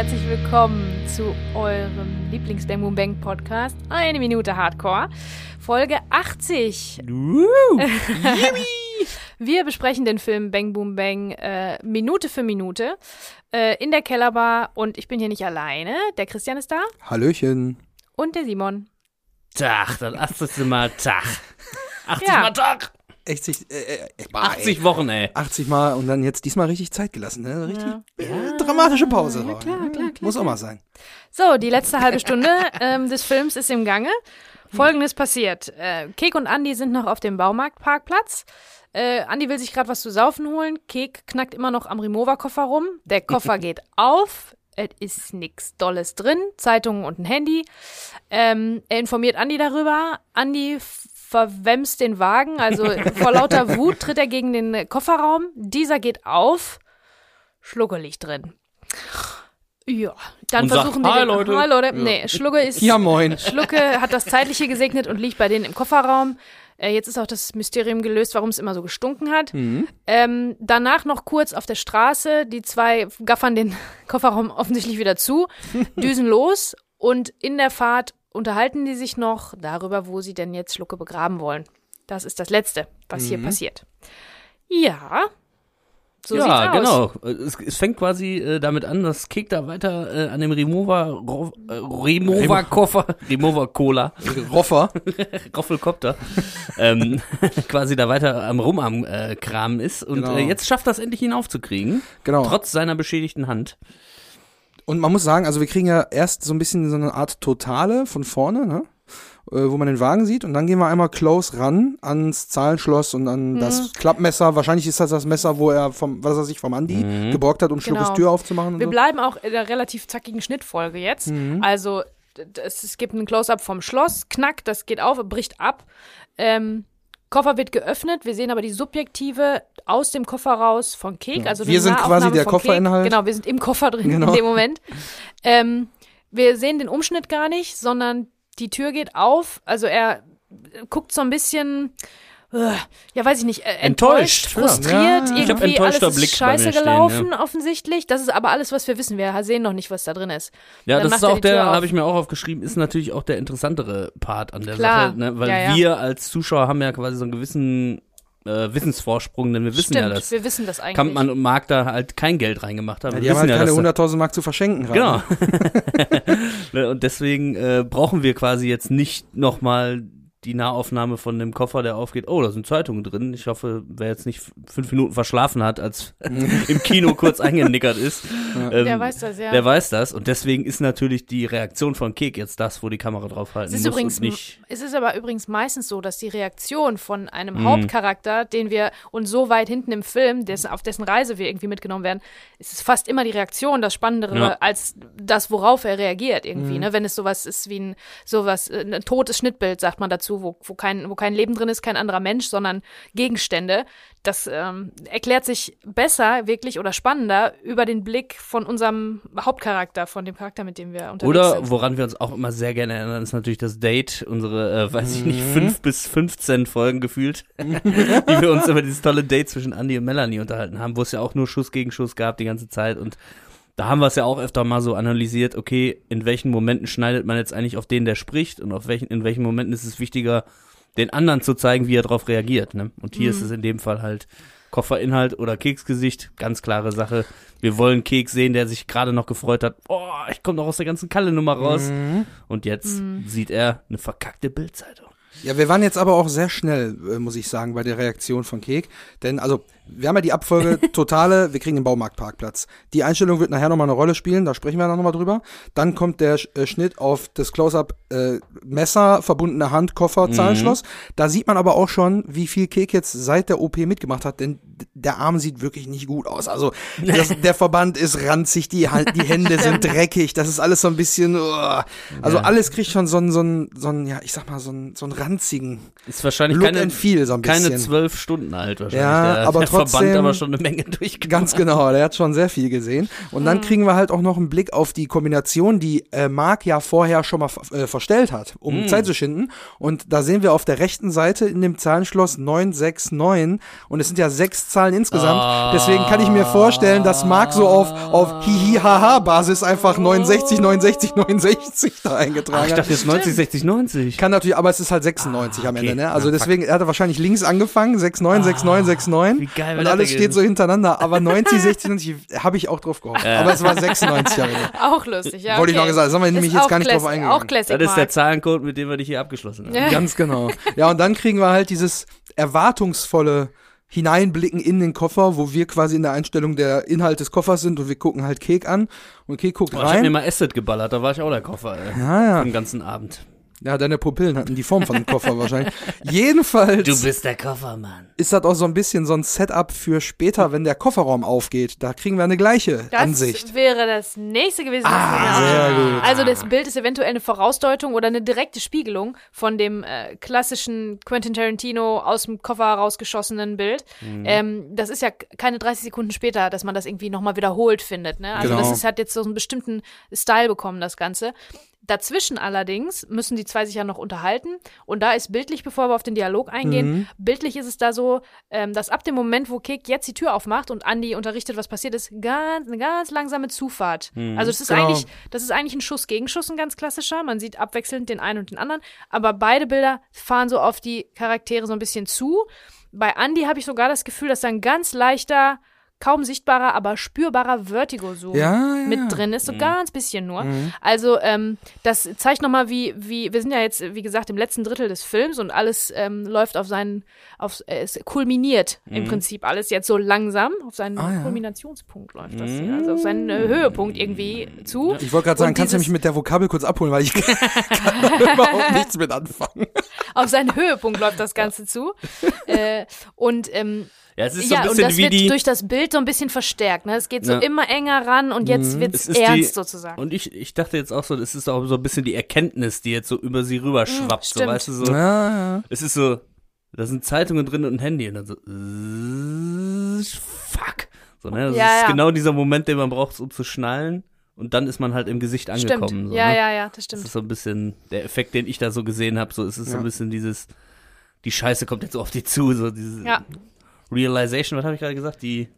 herzlich willkommen zu eurem Lieblings-Bang Boom Bang Podcast. Eine Minute Hardcore. Folge 80. Wir besprechen den Film Bang Boom Bang äh, Minute für Minute äh, in der Kellerbar und ich bin hier nicht alleine. Der Christian ist da Hallöchen. und der Simon. Tag, das 80. Mal Tag. 80 Ja. Mal Tag. 80, äh, äh, bah, 80 ey. Wochen, ey. 80 Mal und dann jetzt diesmal richtig Zeit gelassen. Ne? Richtig Ja. äh, dramatische Pause. Ja, klar, ne? klar, klar, Muss auch mal sein. So, die letzte halbe Stunde ähm, des Films ist im Gange. Folgendes passiert. Äh, Kek und Andi sind noch auf dem Baumarktparkplatz. Äh, Andi will sich gerade was zu saufen holen. Kek knackt immer noch am Remover-Koffer rum. Der Koffer geht auf. Es ist nichts Dolles drin. Zeitungen und ein Handy. Ähm, er informiert Andi darüber. Andi verwemst den Wagen. Also vor lauter Wut tritt er gegen den Kofferraum. Dieser geht auf. Schlucke liegt drin. Ja, dann Und sagt, versuchen die "Hi, den, Leute." Hi, Leute. Ja. Nee, Schlucke ist Ja, moin. Schlucke hat das Zeitliche gesegnet und liegt bei denen im Kofferraum. Äh, jetzt ist auch das Mysterium gelöst, warum es immer so gestunken hat. Ähm, danach noch kurz auf der Straße. Die zwei gaffern den Kofferraum offensichtlich wieder zu, düsen los und in der Fahrt unterhalten die sich noch darüber, wo sie denn jetzt Schlucke begraben wollen. Das ist das Letzte, was hier passiert. Ja. So ja, genau. Es, es fängt quasi äh, damit an, dass Kek da weiter äh, an dem Remover, Ro, äh, Remover-Koffer, Remover-Cola, Roffer. Roffelkopter, ähm, quasi da weiter am Rum am äh, Kram ist. Und Genau. äh, jetzt schafft das endlich, ihn aufzukriegen. Genau. Trotz seiner beschädigten Hand. Und man muss sagen, also wir kriegen ja erst so ein bisschen so eine Art Totale von vorne, ne? Äh, wo man den Wagen sieht und dann gehen wir einmal close ran ans Zahlenschloss und an Mhm. das Klappmesser. Wahrscheinlich ist das das Messer, wo er vom, was er sich vom Andi Mhm. geborgt hat, um Schluckes Genau. Tür aufzumachen und Wir so. bleiben auch in der relativ zackigen Schnittfolge jetzt. Mhm. Also es, es gibt ein Close-up vom Schloss, knack, das geht auf, bricht ab. Ähm, Koffer wird geöffnet, wir sehen aber die Subjektive aus dem Koffer raus von Kek. Also Wir sind quasi der Kofferinhalt. Genau, wir sind im Koffer drin Genau. in dem Moment. Ähm, wir sehen den Umschnitt gar nicht, sondern die Tür geht auf. Also er guckt so ein bisschen, ja weiß ich nicht, äh, enttäuscht, Enttäuscht, ja. frustriert, Ja. Ich irgendwie hab enttäuschter alles ist Blick scheiße stehen, gelaufen offensichtlich. Das ist aber alles, was wir wissen. Wir sehen noch nicht, was da drin ist. Ja, Dann das ist auch der, habe ich mir auch aufgeschrieben, ist natürlich auch der interessantere Part an der Klar. Sache, ne? weil Ja, ja. wir als Zuschauer haben ja quasi so einen gewissen äh, Wissensvorsprung, denn wir wissen Stimmt, ja, dass wir wissen das eigentlich. Kampmann und Mark da halt kein Geld reingemacht haben. Ja, wir die haben wissen halt ja, keine dass da- 100.000 Mark zu verschenken gerade. Genau. Ne, und deswegen äh, brauchen wir quasi jetzt nicht nochmal die Nahaufnahme von dem Koffer, der aufgeht. Oh, da sind Zeitungen drin. Ich hoffe, wer jetzt nicht fünf Minuten verschlafen hat, als im Kino kurz eingenickert ist, ähm, Der weiß das, ja. Der weiß das. Und deswegen ist natürlich die Reaktion von Kek jetzt das, wo die Kamera draufhalten Es ist, muss übrigens, und nicht. es ist aber übrigens meistens so, dass die Reaktion von einem Mhm. Hauptcharakter, den wir und so weit hinten im Film, dessen, auf dessen Reise wir irgendwie mitgenommen werden, ist es fast immer die Reaktion das Spannendere Ja. als das, worauf er reagiert irgendwie. Mhm. Ne? Wenn es sowas ist wie ein sowas, äh, ein totes Schnittbild, sagt man dazu, wo, wo, kein, wo kein Leben drin ist, kein anderer Mensch, sondern Gegenstände. Das ähm, erklärt sich besser wirklich oder spannender über den Blick von unserem Hauptcharakter, von dem Charakter, mit dem wir unterwegs Oder sind. woran wir uns auch immer sehr gerne erinnern, ist natürlich das Date, unsere, äh, weiß ich nicht, Mhm. fünf bis 15 Folgen gefühlt, wie wir uns über dieses tolle Date zwischen Andy und Melanie unterhalten haben, wo es ja auch nur Schuss gegen Schuss gab die ganze Zeit und da haben wir es ja auch öfter mal so analysiert, okay, in welchen Momenten schneidet man jetzt eigentlich auf den, der spricht und auf welchen, in welchen Momenten ist es wichtiger, den anderen zu zeigen, wie er darauf reagiert. Ne? Und hier ist es in dem Fall halt Kofferinhalt oder Keksgesicht, ganz klare Sache. Wir wollen Keks sehen, der sich gerade noch gefreut hat. Oh, ich komme noch aus der ganzen Kalle-Nummer raus. Und jetzt sieht er eine verkackte Bildzeitung. Ja, wir waren jetzt aber auch sehr schnell, äh, muss ich sagen, bei der Reaktion von Kek. Denn, also, wir haben ja die Abfolge totale, wir kriegen den Baumarktparkplatz. Die Einstellung wird nachher nochmal eine Rolle spielen, da sprechen wir dann nochmal drüber. Dann kommt der äh, Schnitt auf das Close-Up äh, Messer, verbundene Hand, Koffer, Zahlenschloss. Da sieht man aber auch schon, wie viel Kek jetzt seit der OP mitgemacht hat, denn der Arm sieht wirklich nicht gut aus. Also, das, der Verband ist ranzig, die, die Hände sind dreckig, das ist alles so ein bisschen, uh, also Ja. alles kriegt schon so einen, so einen, so einen, ja, ich sag mal, so einen, so einen ranzigen Ist wahrscheinlich Look keine, and Feel so ein bisschen. keine zwölf Stunden alt wahrscheinlich. Ja, der, aber der trotzdem Verband trotzdem- aber schon eine Menge durchgemacht. Ganz genau, der hat schon sehr viel gesehen. Und dann kriegen wir halt auch noch einen Blick auf die Kombination, die äh, Mark ja vorher schon mal äh, verstellt hat, um Zeit zu schinden. Und da sehen wir auf der rechten Seite in dem Zahlenschloss 969 und es sind ja sechs Zahlen insgesamt. Ah. Deswegen kann ich mir vorstellen, dass Mark so auf, auf Hihi-Haha-Basis einfach 69, 69, 69 da eingetragen ich hat. dachte jetzt 90, 60, 90. Kann natürlich, aber es ist halt 96 am Ah, okay. Ende, ne? Also Ja, deswegen, er hat wahrscheinlich links angefangen, 69, 69, 69. wie geil Und alles steht so hintereinander. Aber 90, 60, 90 habe ich auch drauf gehofft. Aber es war 96 am Ende. Auch lustig, ja. Wollte ich okay. noch gesagt, das haben wir nämlich jetzt gar nicht drauf eingegangen. Auch Classic Das ist der. Zahlencode, mit dem wir dich hier abgeschlossen haben. Ja. Ganz genau. Ja, und dann kriegen wir halt dieses erwartungsvolle Hineinblicken in den Koffer, wo wir quasi in der Einstellung der Inhalt des Koffers sind und wir gucken halt Kek an und Kek guckt Boah, ich hab mir rein. mal Acid geballert, da war ich auch der Koffer, ey. Ja, ja. Den ganzen Abend. Ja, deine Pupillen hatten die Form von dem Koffer wahrscheinlich. Jedenfalls Du bist der Koffermann. ist das auch so ein bisschen so ein Setup für später, wenn der Kofferraum aufgeht. Da kriegen wir eine gleiche Das Ansicht. wäre das nächste gewesen. was Ah, wir sehr gut. Also das Bild ist eventuell eine Vorausdeutung oder eine direkte Spiegelung von dem äh, klassischen Quentin Tarantino aus dem Koffer rausgeschossenen Bild. Mhm. Ähm, das ist ja keine 30 Sekunden später, dass man das irgendwie nochmal wiederholt findet. Ne? Also Genau. das ist, hat jetzt so einen bestimmten Style bekommen, das Ganze. Dazwischen allerdings müssen die zwei sich ja noch unterhalten. Und da ist bildlich, bevor wir auf den Dialog eingehen, Mhm. bildlich ist es da so, ähm, dass ab dem Moment, wo Kek jetzt die Tür aufmacht und Andy unterrichtet, was passiert ist, ganz, eine ganz langsame Zufahrt. Also das ist Genau. eigentlich, das ist eigentlich ein Schuss gegen Schuss, ein ganz klassischer. Man sieht abwechselnd den einen und den anderen. Aber beide Bilder fahren so auf die Charaktere so ein bisschen zu. Bei Andy habe ich sogar das Gefühl, dass da ein ganz leichter, kaum sichtbarer, aber spürbarer Vertigo-Zoom Ja, ja, ja. mit drin ist, so ganz bisschen nur. Also ähm, das zeigt nochmal, wie, wie, wir sind ja jetzt, wie gesagt, im letzten Drittel des Films und alles ähm, läuft auf seinen, auf, äh, es kulminiert im Prinzip alles jetzt so langsam, auf seinen Ah, ja. Kulminationspunkt läuft das hier, also auf seinen äh, Höhepunkt irgendwie zu. Ich wollte gerade sagen, Und kannst du mich mit der Vokabel kurz abholen, weil ich kann da überhaupt nichts mit anfangen. Auf seinen Höhepunkt läuft das Ganze zu. äh, und ähm, Ja, es ist so ja, ein und bisschen das wie wird die. durch das Bild so ein bisschen verstärkt. Ne? Es geht so Ja. immer enger ran und jetzt Mhm. wird's Es ist die- ernst sozusagen. Und ich, ich dachte jetzt auch so, das ist auch so ein bisschen die Erkenntnis, die jetzt so über sie rüberschwappt. so, stimmt. weißt du, so. Ja, ja. Es ist so, da sind Zeitungen drin und ein Handy und dann so, fuck. So, ne? Das Ja, ist ja. genau dieser Moment, den man braucht, um zu schnallen. Und dann ist man halt im Gesicht angekommen. Stimmt. So, ja, ne? ja, ja, das Das stimmt. ist so ein bisschen der Effekt, den ich da so gesehen habe. So, es ist so ein bisschen dieses, die Scheiße kommt jetzt auf die zu. So diese Ja. Realization, was habe ich gerade gesagt? Die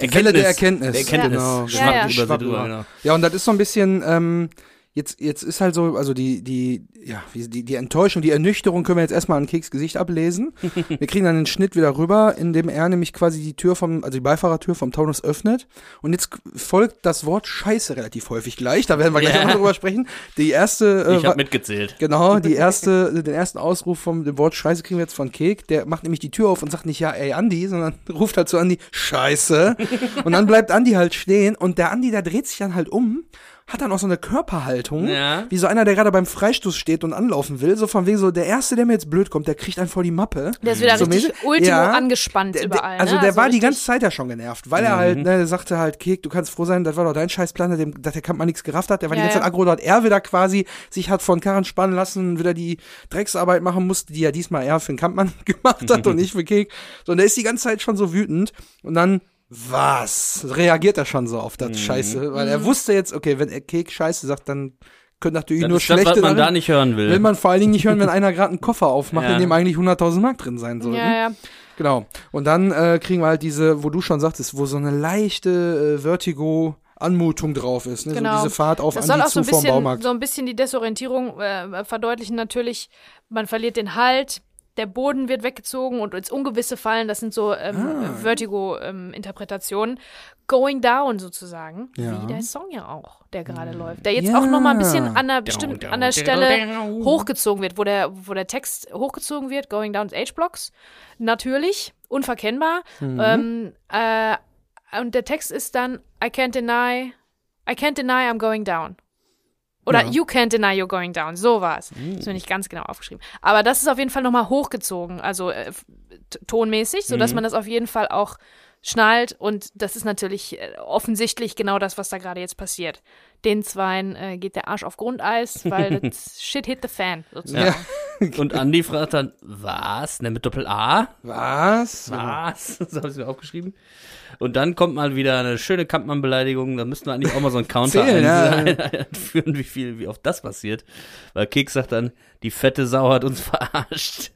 Die Welle der Erkenntnis. Der Erkenntnis Genau. schwappt Ja, ja. über sie Schwappt drüber. über. Genau. Ja, und das ist so ein bisschen, ähm, jetzt, jetzt ist halt so, also die, die, ja, die, die Enttäuschung, die Ernüchterung können wir jetzt erstmal an Keks Gesicht ablesen. wir kriegen dann den Schnitt wieder rüber, indem er nämlich quasi die Tür vom, also die Beifahrertür vom Taunus öffnet. Und jetzt folgt das Wort Scheiße relativ häufig gleich. Da werden wir gleich Ja. auch noch drüber sprechen. Die erste, äh, Ich habe mitgezählt. Genau, die erste, den ersten Ausruf vom dem Wort Scheiße kriegen wir jetzt von Kek. Der macht nämlich die Tür auf und sagt nicht ja, ey Andi, sondern ruft halt zu Andi Scheiße. Und dann bleibt Andi halt stehen und der Andi, der dreht sich dann halt um, hat dann auch so eine Körperhaltung, Ja. wie so einer, der gerade beim Freistoß steht und anlaufen will. So von wegen so, der erste, der mir jetzt blöd kommt, der kriegt einen vor die Mappe. Der ist wieder So richtig mäßig- ultimo Ja. angespannt Der, überall. der, also ne? der war die ganze Zeit ja schon genervt, weil er halt, ne, der sagte halt, Kek, du kannst froh sein, das war doch dein Scheißplan, dass dem- dass der Kampf mal nichts gerafft hat. Der war Ja, die ganze ja. Zeit aggro, dass er wieder quasi sich hat von Karren spannen lassen, wieder die Drecksarbeit machen musste, die ja diesmal er für den Kampfmann gemacht hat und nicht für Kek. So, und der ist die ganze Zeit schon so wütend und dann was? Reagiert er schon so auf Mhm. das Scheiße, weil er wusste jetzt, okay, wenn er Kek Scheiße sagt, dann können natürlich Das nur ist das, schlechte was man darin- da nicht hören will. Will man vor allen Dingen nicht hören, wenn einer gerade einen Koffer aufmacht, Ja. in dem eigentlich 100.000 Mark drin sein sollten. Ja, ja. Genau. Und dann äh, kriegen wir halt diese, wo du schon sagtest, wo so eine leichte äh, Vertigo Anmutung drauf ist, ne? Genau. So diese Fahrt auf Das soll Andi auch so ein bisschen, Baumarkt. so ein bisschen die Desorientierung äh, verdeutlichen. Natürlich, man verliert den Halt, der Boden wird weggezogen und ins Ungewisse fallen. Das sind so ähm, Ah. Vertigo-Interpretationen. Going down sozusagen, Ja. wie der Song ja auch, der gerade läuft. Der jetzt Ja. auch noch mal ein bisschen an der, bestimmt down, an der down, Stelle down. hochgezogen wird, wo der, wo der Text hochgezogen wird, Going Down H-Blocks. Natürlich, unverkennbar. Mhm. Ähm, äh, und der Text ist dann, I can't deny, I can't deny I'm going down. Oder Ja. you can't deny you're going down. So war es. Das ist mir nicht ganz genau aufgeschrieben. Aber das ist auf jeden Fall nochmal hochgezogen, also äh, tonmäßig, sodass man das auf jeden Fall auch schnallt. Und das ist natürlich äh, offensichtlich genau das, was da gerade jetzt passiert. Den Zweien äh, geht der Arsch auf Grundeis, weil das shit hit the fan, sozusagen. Ja. Und Andy fragt dann, was? Ne, mit Doppel-A? Was? Was? So habe ich mir aufgeschrieben. Und dann kommt mal wieder eine schöne Kampmann-Beleidigung. Da müssten wir eigentlich auch mal so einen Counter Zählen, ja. ein, einführen, wie viel, wie oft das passiert. Weil Keks sagt dann, die fette Sau hat uns verarscht.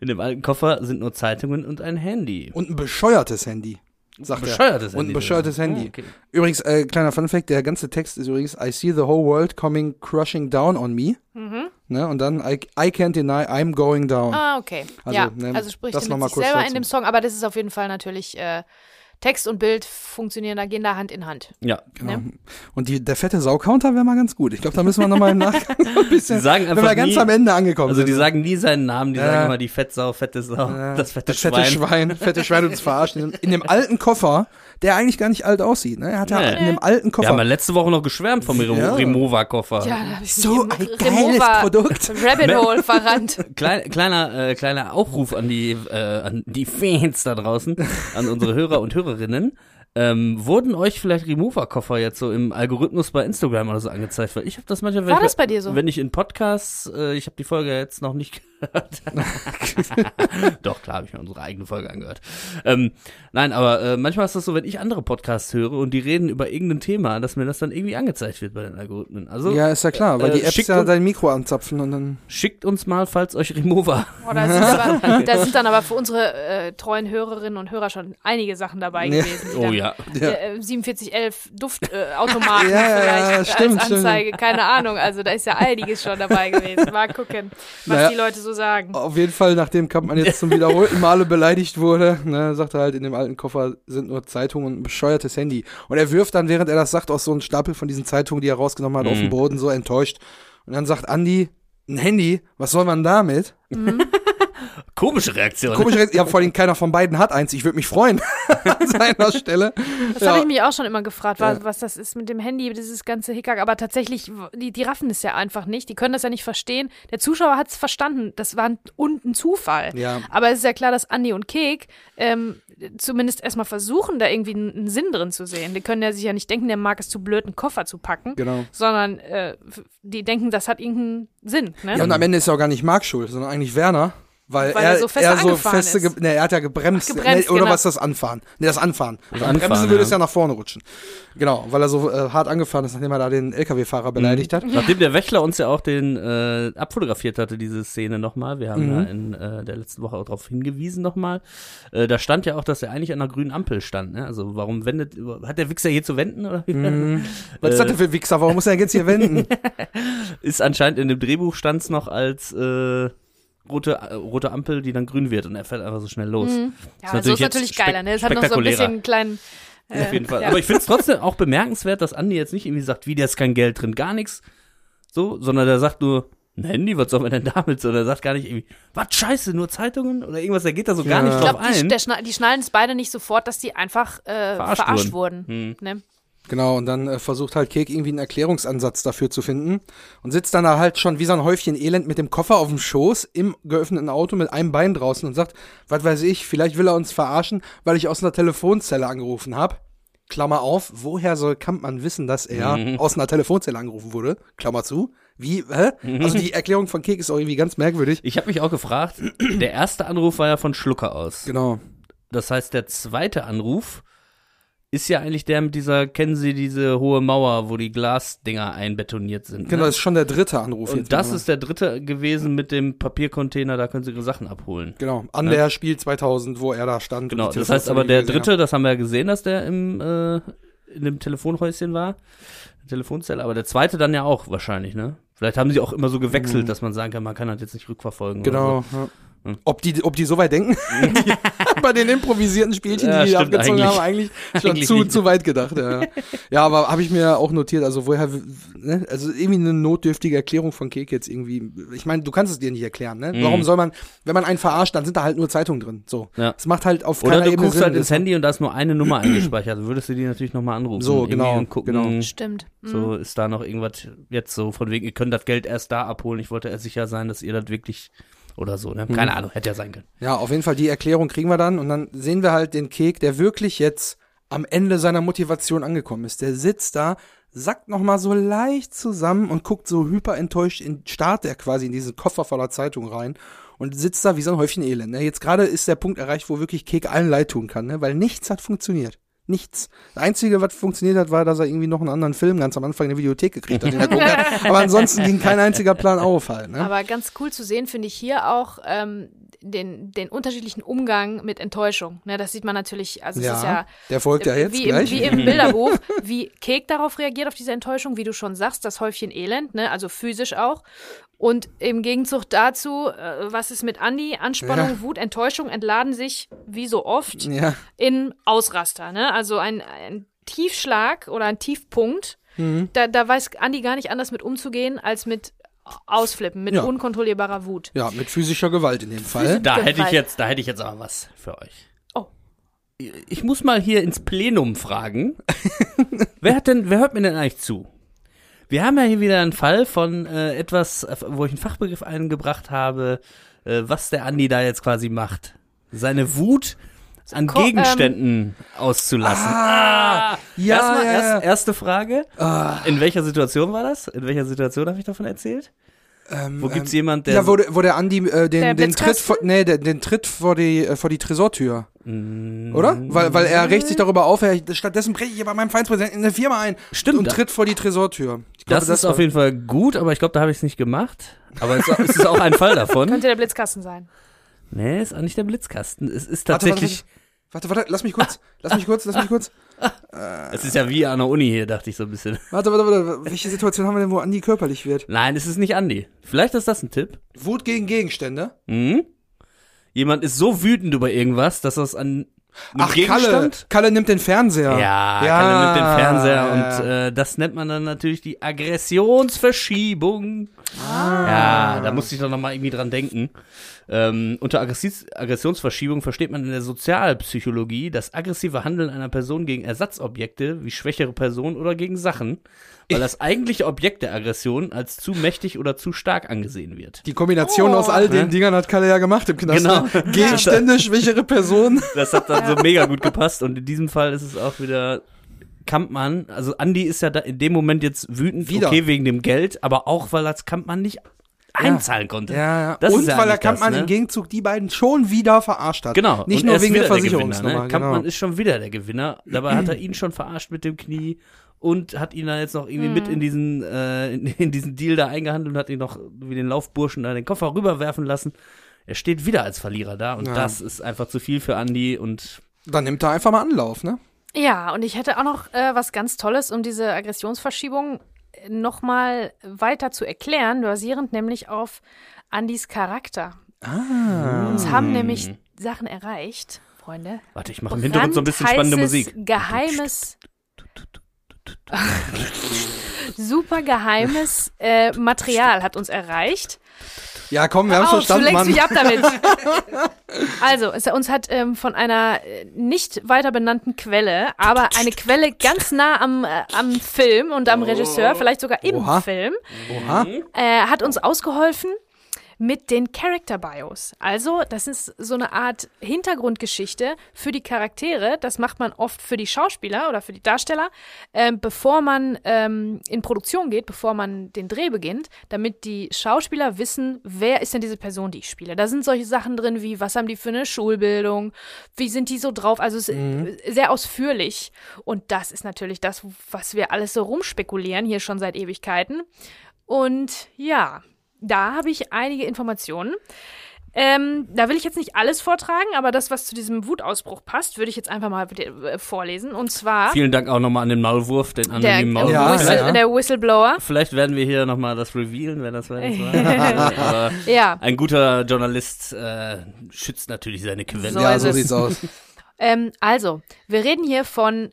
In dem alten Koffer sind nur Zeitungen und ein Handy. Und ein bescheuertes Handy. Sagt Bescheuertes er. Und ein Handy bescheuertes sogar. Handy. Oh, okay. Übrigens, äh, kleiner Funfact, der ganze Text ist übrigens I see the whole world coming crushing down on me. Ne? Und dann I, I can't deny I'm going down. Ah, okay. Also, ja, ne, also spricht das noch mit mal sich kurz selber dazu. in dem Song, aber das ist auf jeden Fall natürlich äh, Text und Bild funktionieren, da gehen da Hand in Hand. Ja. Genau. Ne? Und die, der fette Sau-Counter wäre mal ganz gut. Ich glaube, da müssen wir nochmal im Nachgang ein bisschen, Die sagen wenn einfach wir ganz nie- am Ende angekommen Also die sind. sagen nie seinen Namen, die Ja. sagen immer die Fettsau, fette Sau, Ja, das fette das fette Schwein. Schwein, fette Schwein uns verarscht. In, in dem alten Koffer, der eigentlich gar nicht alt aussieht. Ne? Er hat ja Nee. in dem alten Wir Koffer haben ja letzte Woche noch geschwärmt vom Remo Ja. Remova-Koffer. Ja, da habe ich so ein geiles Remover Produkt. Rabbit Hole verrannt. Klein, kleiner, äh, kleiner Aufruf an die, äh, an die Fans da draußen, an unsere Hörer und Hörerinnen. Ähm, wurden euch vielleicht Remover-Koffer jetzt so im Algorithmus bei Instagram oder so angezeigt? Weil ich habe das manchmal, wenn War ich, das bei dir so? wenn ich in Podcasts, äh, ich habe die Folge jetzt noch nicht gehört. Doch, klar, habe ich mir unsere eigene Folge angehört. Ähm, nein, aber äh, manchmal ist das so, wenn ich andere Podcasts höre und die reden über irgendein Thema, dass mir das dann irgendwie angezeigt wird bei den Algorithmen. Also Ja, ist ja klar, weil Äh, die Apps schickt ja uns- dein Mikro anzapfen und dann. schickt uns mal, falls euch Remover Oh, da, sind aber, da sind dann aber für unsere äh, treuen Hörerinnen und Hörer schon einige Sachen dabei Ja. gewesen. Oh dann- ja. Ja. Äh, 4711 Duftautomaten Ja, ja, ja, vielleicht stimmt, als stimmt. Anzeige, keine Ahnung. Also da ist ja einiges schon dabei gewesen. Mal gucken, was Naja. die Leute so sagen. Auf jeden Fall, nachdem Kampmann jetzt zum wiederholten Male beleidigt wurde, ne, sagt er halt, in dem alten Koffer sind nur Zeitungen und ein bescheuertes Handy. Und er wirft dann, während er das sagt, auch so einen Stapel von diesen Zeitungen, die er rausgenommen hat, auf den Mhm. Boden, so enttäuscht. Und dann sagt Andi, ein Handy, was soll man damit? Komische Reaktion. Komisch, ja, vor allem keiner von beiden hat eins. Ich würde mich freuen an seiner Stelle. Das Ja. habe ich mich auch schon immer gefragt, was, Ja. was das ist mit dem Handy, dieses ganze Hickhack. Aber tatsächlich, die, die raffen es ja einfach nicht. Die können das ja nicht verstehen. Der Zuschauer hat es verstanden. Das war ein, und ein Zufall. Ja. Aber es ist ja klar, dass Andi und Kek ähm, zumindest erstmal versuchen, da irgendwie einen, einen Sinn drin zu sehen. Die können ja sich ja nicht denken, der mag es zu blöd, einen Koffer zu packen. Genau. Sondern äh, die denken, das hat irgendeinen Sinn. Ne? Ja, und am Ende ist ja auch gar nicht Marc schuld, sondern eigentlich Werner. Weil, Weil er, er so feste er so angefahren feste, ist. ge- ne, er hat ja gebremst, Ach, gebremst, ne, oder genau. was das Anfahren? Ne, das Anfahren. Das Anfahren, Bremsen würde ja. es ja nach vorne rutschen. Genau, weil er so äh, hart angefahren ist, nachdem er da den LKW-Fahrer beleidigt hat. Nachdem der Wächler uns ja auch den äh, abfotografiert hatte, diese Szene nochmal, wir haben Mhm. ja in äh, der letzten Woche auch darauf hingewiesen nochmal, äh, da stand ja auch, dass er eigentlich an einer grünen Ampel stand. Ne? Also warum wendet, hat der Wichser hier zu wenden? Oder? Mhm. Was ist das Äh, denn für ein Wichser? Warum muss er jetzt hier wenden? Ist anscheinend in dem Drehbuch stand es noch als äh, rote, äh, rote Ampel, die dann grün wird und er fährt einfach so schnell los. Mhm. Ist Ja, so natürlich ist natürlich geiler. Ne? Es hat noch so ein bisschen einen kleinen. Äh, Auf jeden Fall. Ja. Aber ich finde es trotzdem auch bemerkenswert, dass Andi jetzt nicht irgendwie sagt, wie, da ist kein Geld drin, gar nichts. So, sondern der sagt nur, ein Handy, was soll man denn damit? Oder er sagt gar nicht irgendwie, was scheiße, nur Zeitungen oder irgendwas, er geht da so gar Ja. nicht Ich ich drauf glaube, die, ein. der die schnallen es beide nicht sofort, dass die einfach äh, Verarscht verarscht, wurden. wurden. Ne? Genau, und dann äh, versucht halt Kek irgendwie einen Erklärungsansatz dafür zu finden und sitzt dann da halt schon wie so ein Häufchen Elend mit dem Koffer auf dem Schoß im geöffneten Auto mit einem Bein draußen und sagt, was weiß ich, vielleicht will er uns verarschen, weil ich aus einer Telefonzelle angerufen habe. Klammer auf, woher soll Kampmann wissen, dass er Mhm. aus einer Telefonzelle angerufen wurde? Klammer zu. Wie, hä? Also die Erklärung von Kek ist auch irgendwie ganz merkwürdig. Ich habe mich auch gefragt, der erste Anruf war ja von Schlucker aus. Genau. Das heißt, der zweite Anruf ist ja eigentlich der mit dieser, kennen Sie diese hohe Mauer, wo die Glasdinger einbetoniert sind. Genau, ne? das ist schon der dritte Anruf. Und das ist der dritte gewesen mit dem Papiercontainer, da können Sie Ihre Sachen abholen. Genau, an der Spiel 2000, wo er da stand. Genau, das heißt aber der dritte, das haben wir ja gesehen, dass der im äh, in dem Telefonhäuschen war, Telefonzelle, aber der zweite dann ja auch wahrscheinlich, ne? Vielleicht haben sie auch immer so gewechselt, Mhm. dass man sagen kann, man kann halt jetzt nicht rückverfolgen. Oder Genau. so. Ja. Hm. Ob, die, ob die so weit denken? Bei den improvisierten Spielchen, Ja, die die abgezogen eigentlich- haben, eigentlich schon eigentlich zu, nicht. zu weit gedacht. Ja, ja aber habe ich mir auch notiert, also woher, ne? also irgendwie eine notdürftige Erklärung von Kek jetzt irgendwie. Ich meine, du kannst es dir nicht erklären, ne? Mhm. Warum soll man, wenn man einen verarscht, dann sind da halt nur Zeitungen drin. So. Ja. Es macht halt auf Oder keiner du Ebene guckst Sinn. halt ins Das- Handy und da ist nur eine Nummer eingespeichert. Dann würdest du die natürlich nochmal anrufen. So, genau, Und gucken, genau. Stimmt. Mhm. So ist da noch irgendwas jetzt so von wegen, ihr könnt das Geld erst da abholen. Ich wollte erst sicher sein, dass ihr das wirklich oder so, ne? Keine Mhm. Ahnung, hätte ja sein können. Ja, auf jeden Fall die Erklärung kriegen wir dann und dann sehen wir halt den Kek, der wirklich jetzt am Ende seiner Motivation angekommen ist. Der sitzt da, sackt noch mal so leicht zusammen und guckt so hyper enttäuscht in starrt er quasi in diesen Koffer voller Zeitung rein und sitzt da wie so ein Häufchen Elend. Ne? Jetzt gerade ist der Punkt erreicht, wo wirklich Kek allen leid tun kann, ne? weil nichts hat funktioniert. Nichts. Das Einzige, was funktioniert hat, war, dass er irgendwie noch einen anderen Film ganz am Anfang in der Videothek gekriegt hat. Den er gucken. Aber ansonsten ging kein einziger Plan auf halt. Ne? Aber ganz cool zu sehen finde ich hier auch ähm, den, den unterschiedlichen Umgang mit Enttäuschung. Ne, das sieht man natürlich, also es ist ja der folgt ja jetzt wie, gleich. Im, wie im Bilderbuch, wie Kek darauf reagiert, auf diese Enttäuschung, wie du schon sagst, das Häufchen Elend, ne, also physisch auch. Und im Gegenzug dazu, äh, was ist mit Andi? Anspannung, Ja. Wut, Enttäuschung entladen sich, wie so oft, ja. in Ausraster. Ne? Also ein, ein Tiefschlag oder ein Tiefpunkt. Mhm. Da, da weiß Andi gar nicht anders mit umzugehen, als mit Ausflippen, mit Ja. unkontrollierbarer Wut. ja, mit physischer Gewalt in dem Fall. Da hätte ich jetzt, da hätte ich jetzt aber was für euch. Oh. Ich muss mal hier ins Plenum fragen. wer hat denn, wer hört mir denn eigentlich zu? Wir haben ja hier wieder einen Fall von äh, etwas, äh, wo ich einen Fachbegriff eingebracht habe, äh, was der Andi da jetzt quasi macht. Seine Wut an Ko- Gegenständen auszulassen. Ah, ja, Erstmal, ja, erst, ja. erste Frage. Ah, In welcher Situation war das? In welcher Situation habe ich davon erzählt? ähm, Wo gibt's ähm, jemand, der Ja, wo, der- wo der Andi äh, den, Der den Tritt vor, nee, den, den Tritt vor die, äh, vor die Tresortür. Mm, Oder? Weil, weil er regt sich darüber auf, er, stattdessen breche ich aber meinem Vereinspräsidenten in eine Firma ein Stimmt. und tritt vor die Tresortür. Ich das, ist auf jeden Fall gut, aber ich glaube, da habe ich es nicht gemacht. Aber es, es ist auch ein Fall davon. Könnte der Blitzkasten sein. Nee, ist auch nicht der Blitzkasten. Es ist Warte, tatsächlich, Warte, warte, lass mich kurz, lass mich kurz, lass mich kurz. es ist ja wie an der Uni hier, dachte ich so ein bisschen. Warte, warte, warte, welche Situation haben wir denn, wo Andi körperlich wird? Nein, es ist nicht Andi. Vielleicht ist das ein Tipp. Wut gegen Gegenstände. Hm? Jemand ist so wütend über irgendwas, dass das an einem Ach, Kalle, Gegenstand. Kalle nimmt den Fernseher. Ja, Ja, Kalle nimmt den Fernseher ja, und äh, das nennt man dann natürlich die Aggressionsverschiebung. Ja, da musste ich doch nochmal irgendwie dran denken. Ähm, unter Aggressis Aggressionsverschiebung versteht man in der Sozialpsychologie das aggressive Handeln einer Person gegen Ersatzobjekte wie schwächere Personen oder gegen Sachen, weil das eigentliche Objekt der Aggression als zu mächtig oder zu stark angesehen wird. Die Kombination Oh. aus all den? Dingern hat Kalle ja gemacht im Knast. Genau. ne? Gegenstände, schwächere Personen. Das hat dann so mega gut gepasst und in diesem Fall ist es auch wieder Kampmann. Also Andy ist ja da in dem Moment jetzt wütend, Wieder. okay, wegen dem Geld, aber auch, weil als Kampmann nicht einzahlen konnte. Ja, ja. Das und weil der Kampmann ne? im Gegenzug die beiden schon wieder verarscht hat. Genau. Nicht und nur wegen der Versicherungsnummer. Ne? Kampmann genau. ist schon wieder der Gewinner. Dabei hat er ihn schon verarscht mit dem Knie und hat ihn da jetzt noch irgendwie mit in diesen, äh, in, in diesen Deal da eingehandelt und hat ihn noch wie den Laufburschen da den Koffer rüberwerfen lassen. Er steht wieder als Verlierer da und Ja. das ist einfach zu viel für Andy und Dann nimmt er einfach mal Anlauf, ne? Ja, und ich hätte auch noch äh, was ganz Tolles, um diese Aggressionsverschiebung nochmal weiter zu erklären, basierend nämlich auf Andys Charakter. Ah. Uns haben nämlich Sachen erreicht, Freunde. warte, ich mache im Hintergrund so ein bisschen spannende Musik. Geheimes, super geheimes äh, Material hat uns erreicht. Ja, komm, wir haben du verstanden, lenkst Mann. mich ab damit. also, es, uns hat ähm, von einer äh, nicht weiter benannten Quelle, aber eine Quelle ganz nah am, äh, am Film und am Regisseur, vielleicht sogar im Oha. Film, Oha. äh, hat uns ausgeholfen mit den Character Bios. Also, das ist so eine Art Hintergrundgeschichte für die Charaktere. Das macht man oft für die Schauspieler oder für die Darsteller, ähm, bevor man ähm, in Produktion geht, bevor man den Dreh beginnt, damit die Schauspieler wissen, wer ist denn diese Person, die ich spiele. Da sind solche Sachen drin wie, was haben die für eine Schulbildung, wie sind die so drauf. Also, es ist äh, sehr ausführlich. Und das ist natürlich das, was wir alles so rumspekulieren, hier schon seit Ewigkeiten. Und ja, da habe ich einige Informationen. Ähm, da will ich jetzt nicht alles vortragen, aber das, was zu diesem Wutausbruch passt, würde ich jetzt einfach mal äh, vorlesen. Und zwar Vielen Dank auch nochmal an den Maulwurf, den der, anonymen Maulwurf. Ja, Whistle, ja. der Whistleblower. Vielleicht werden wir hier nochmal das revealen, wenn das war. Aber Ja, ein guter Journalist äh, schützt natürlich seine Quelle. So Ja, so es. sieht's aus. ähm, also, wir reden hier von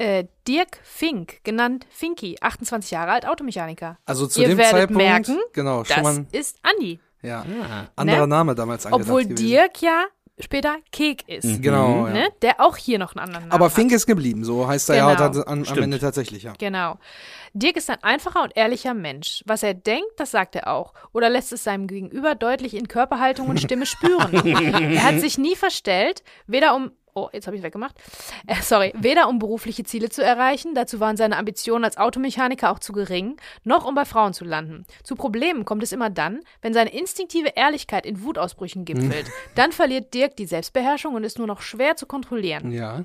äh, Dirk Fink, genannt Finky, 28 Jahre alt, Automechaniker. Also zu Ihr dem werdet Zeitpunkt, merken, genau, schon Das mal, ist Andi. ja, Ah. anderer ne? Name damals angedacht Obwohl gewesen. Dirk ja später Kek ist. Genau, ja. Ne? Der auch hier noch einen anderen Namen Aber hat. Fink ist geblieben, so heißt er ja Genau. dann am, am. Ende tatsächlich, ja. Genau. Dirk ist ein einfacher und ehrlicher Mensch. Was er denkt, das sagt er auch. Oder lässt es seinem Gegenüber deutlich in Körperhaltung und Stimme spüren. er hat sich nie verstellt, weder um. Oh, jetzt habe ich weggemacht. Äh, sorry, weder um berufliche Ziele zu erreichen, dazu waren seine Ambitionen als Automechaniker auch zu gering, noch um bei Frauen zu landen. Zu Problemen kommt es immer dann, wenn seine instinktive Ehrlichkeit in Wutausbrüchen gipfelt. dann verliert Dirk die Selbstbeherrschung und ist nur noch schwer zu kontrollieren. Ja.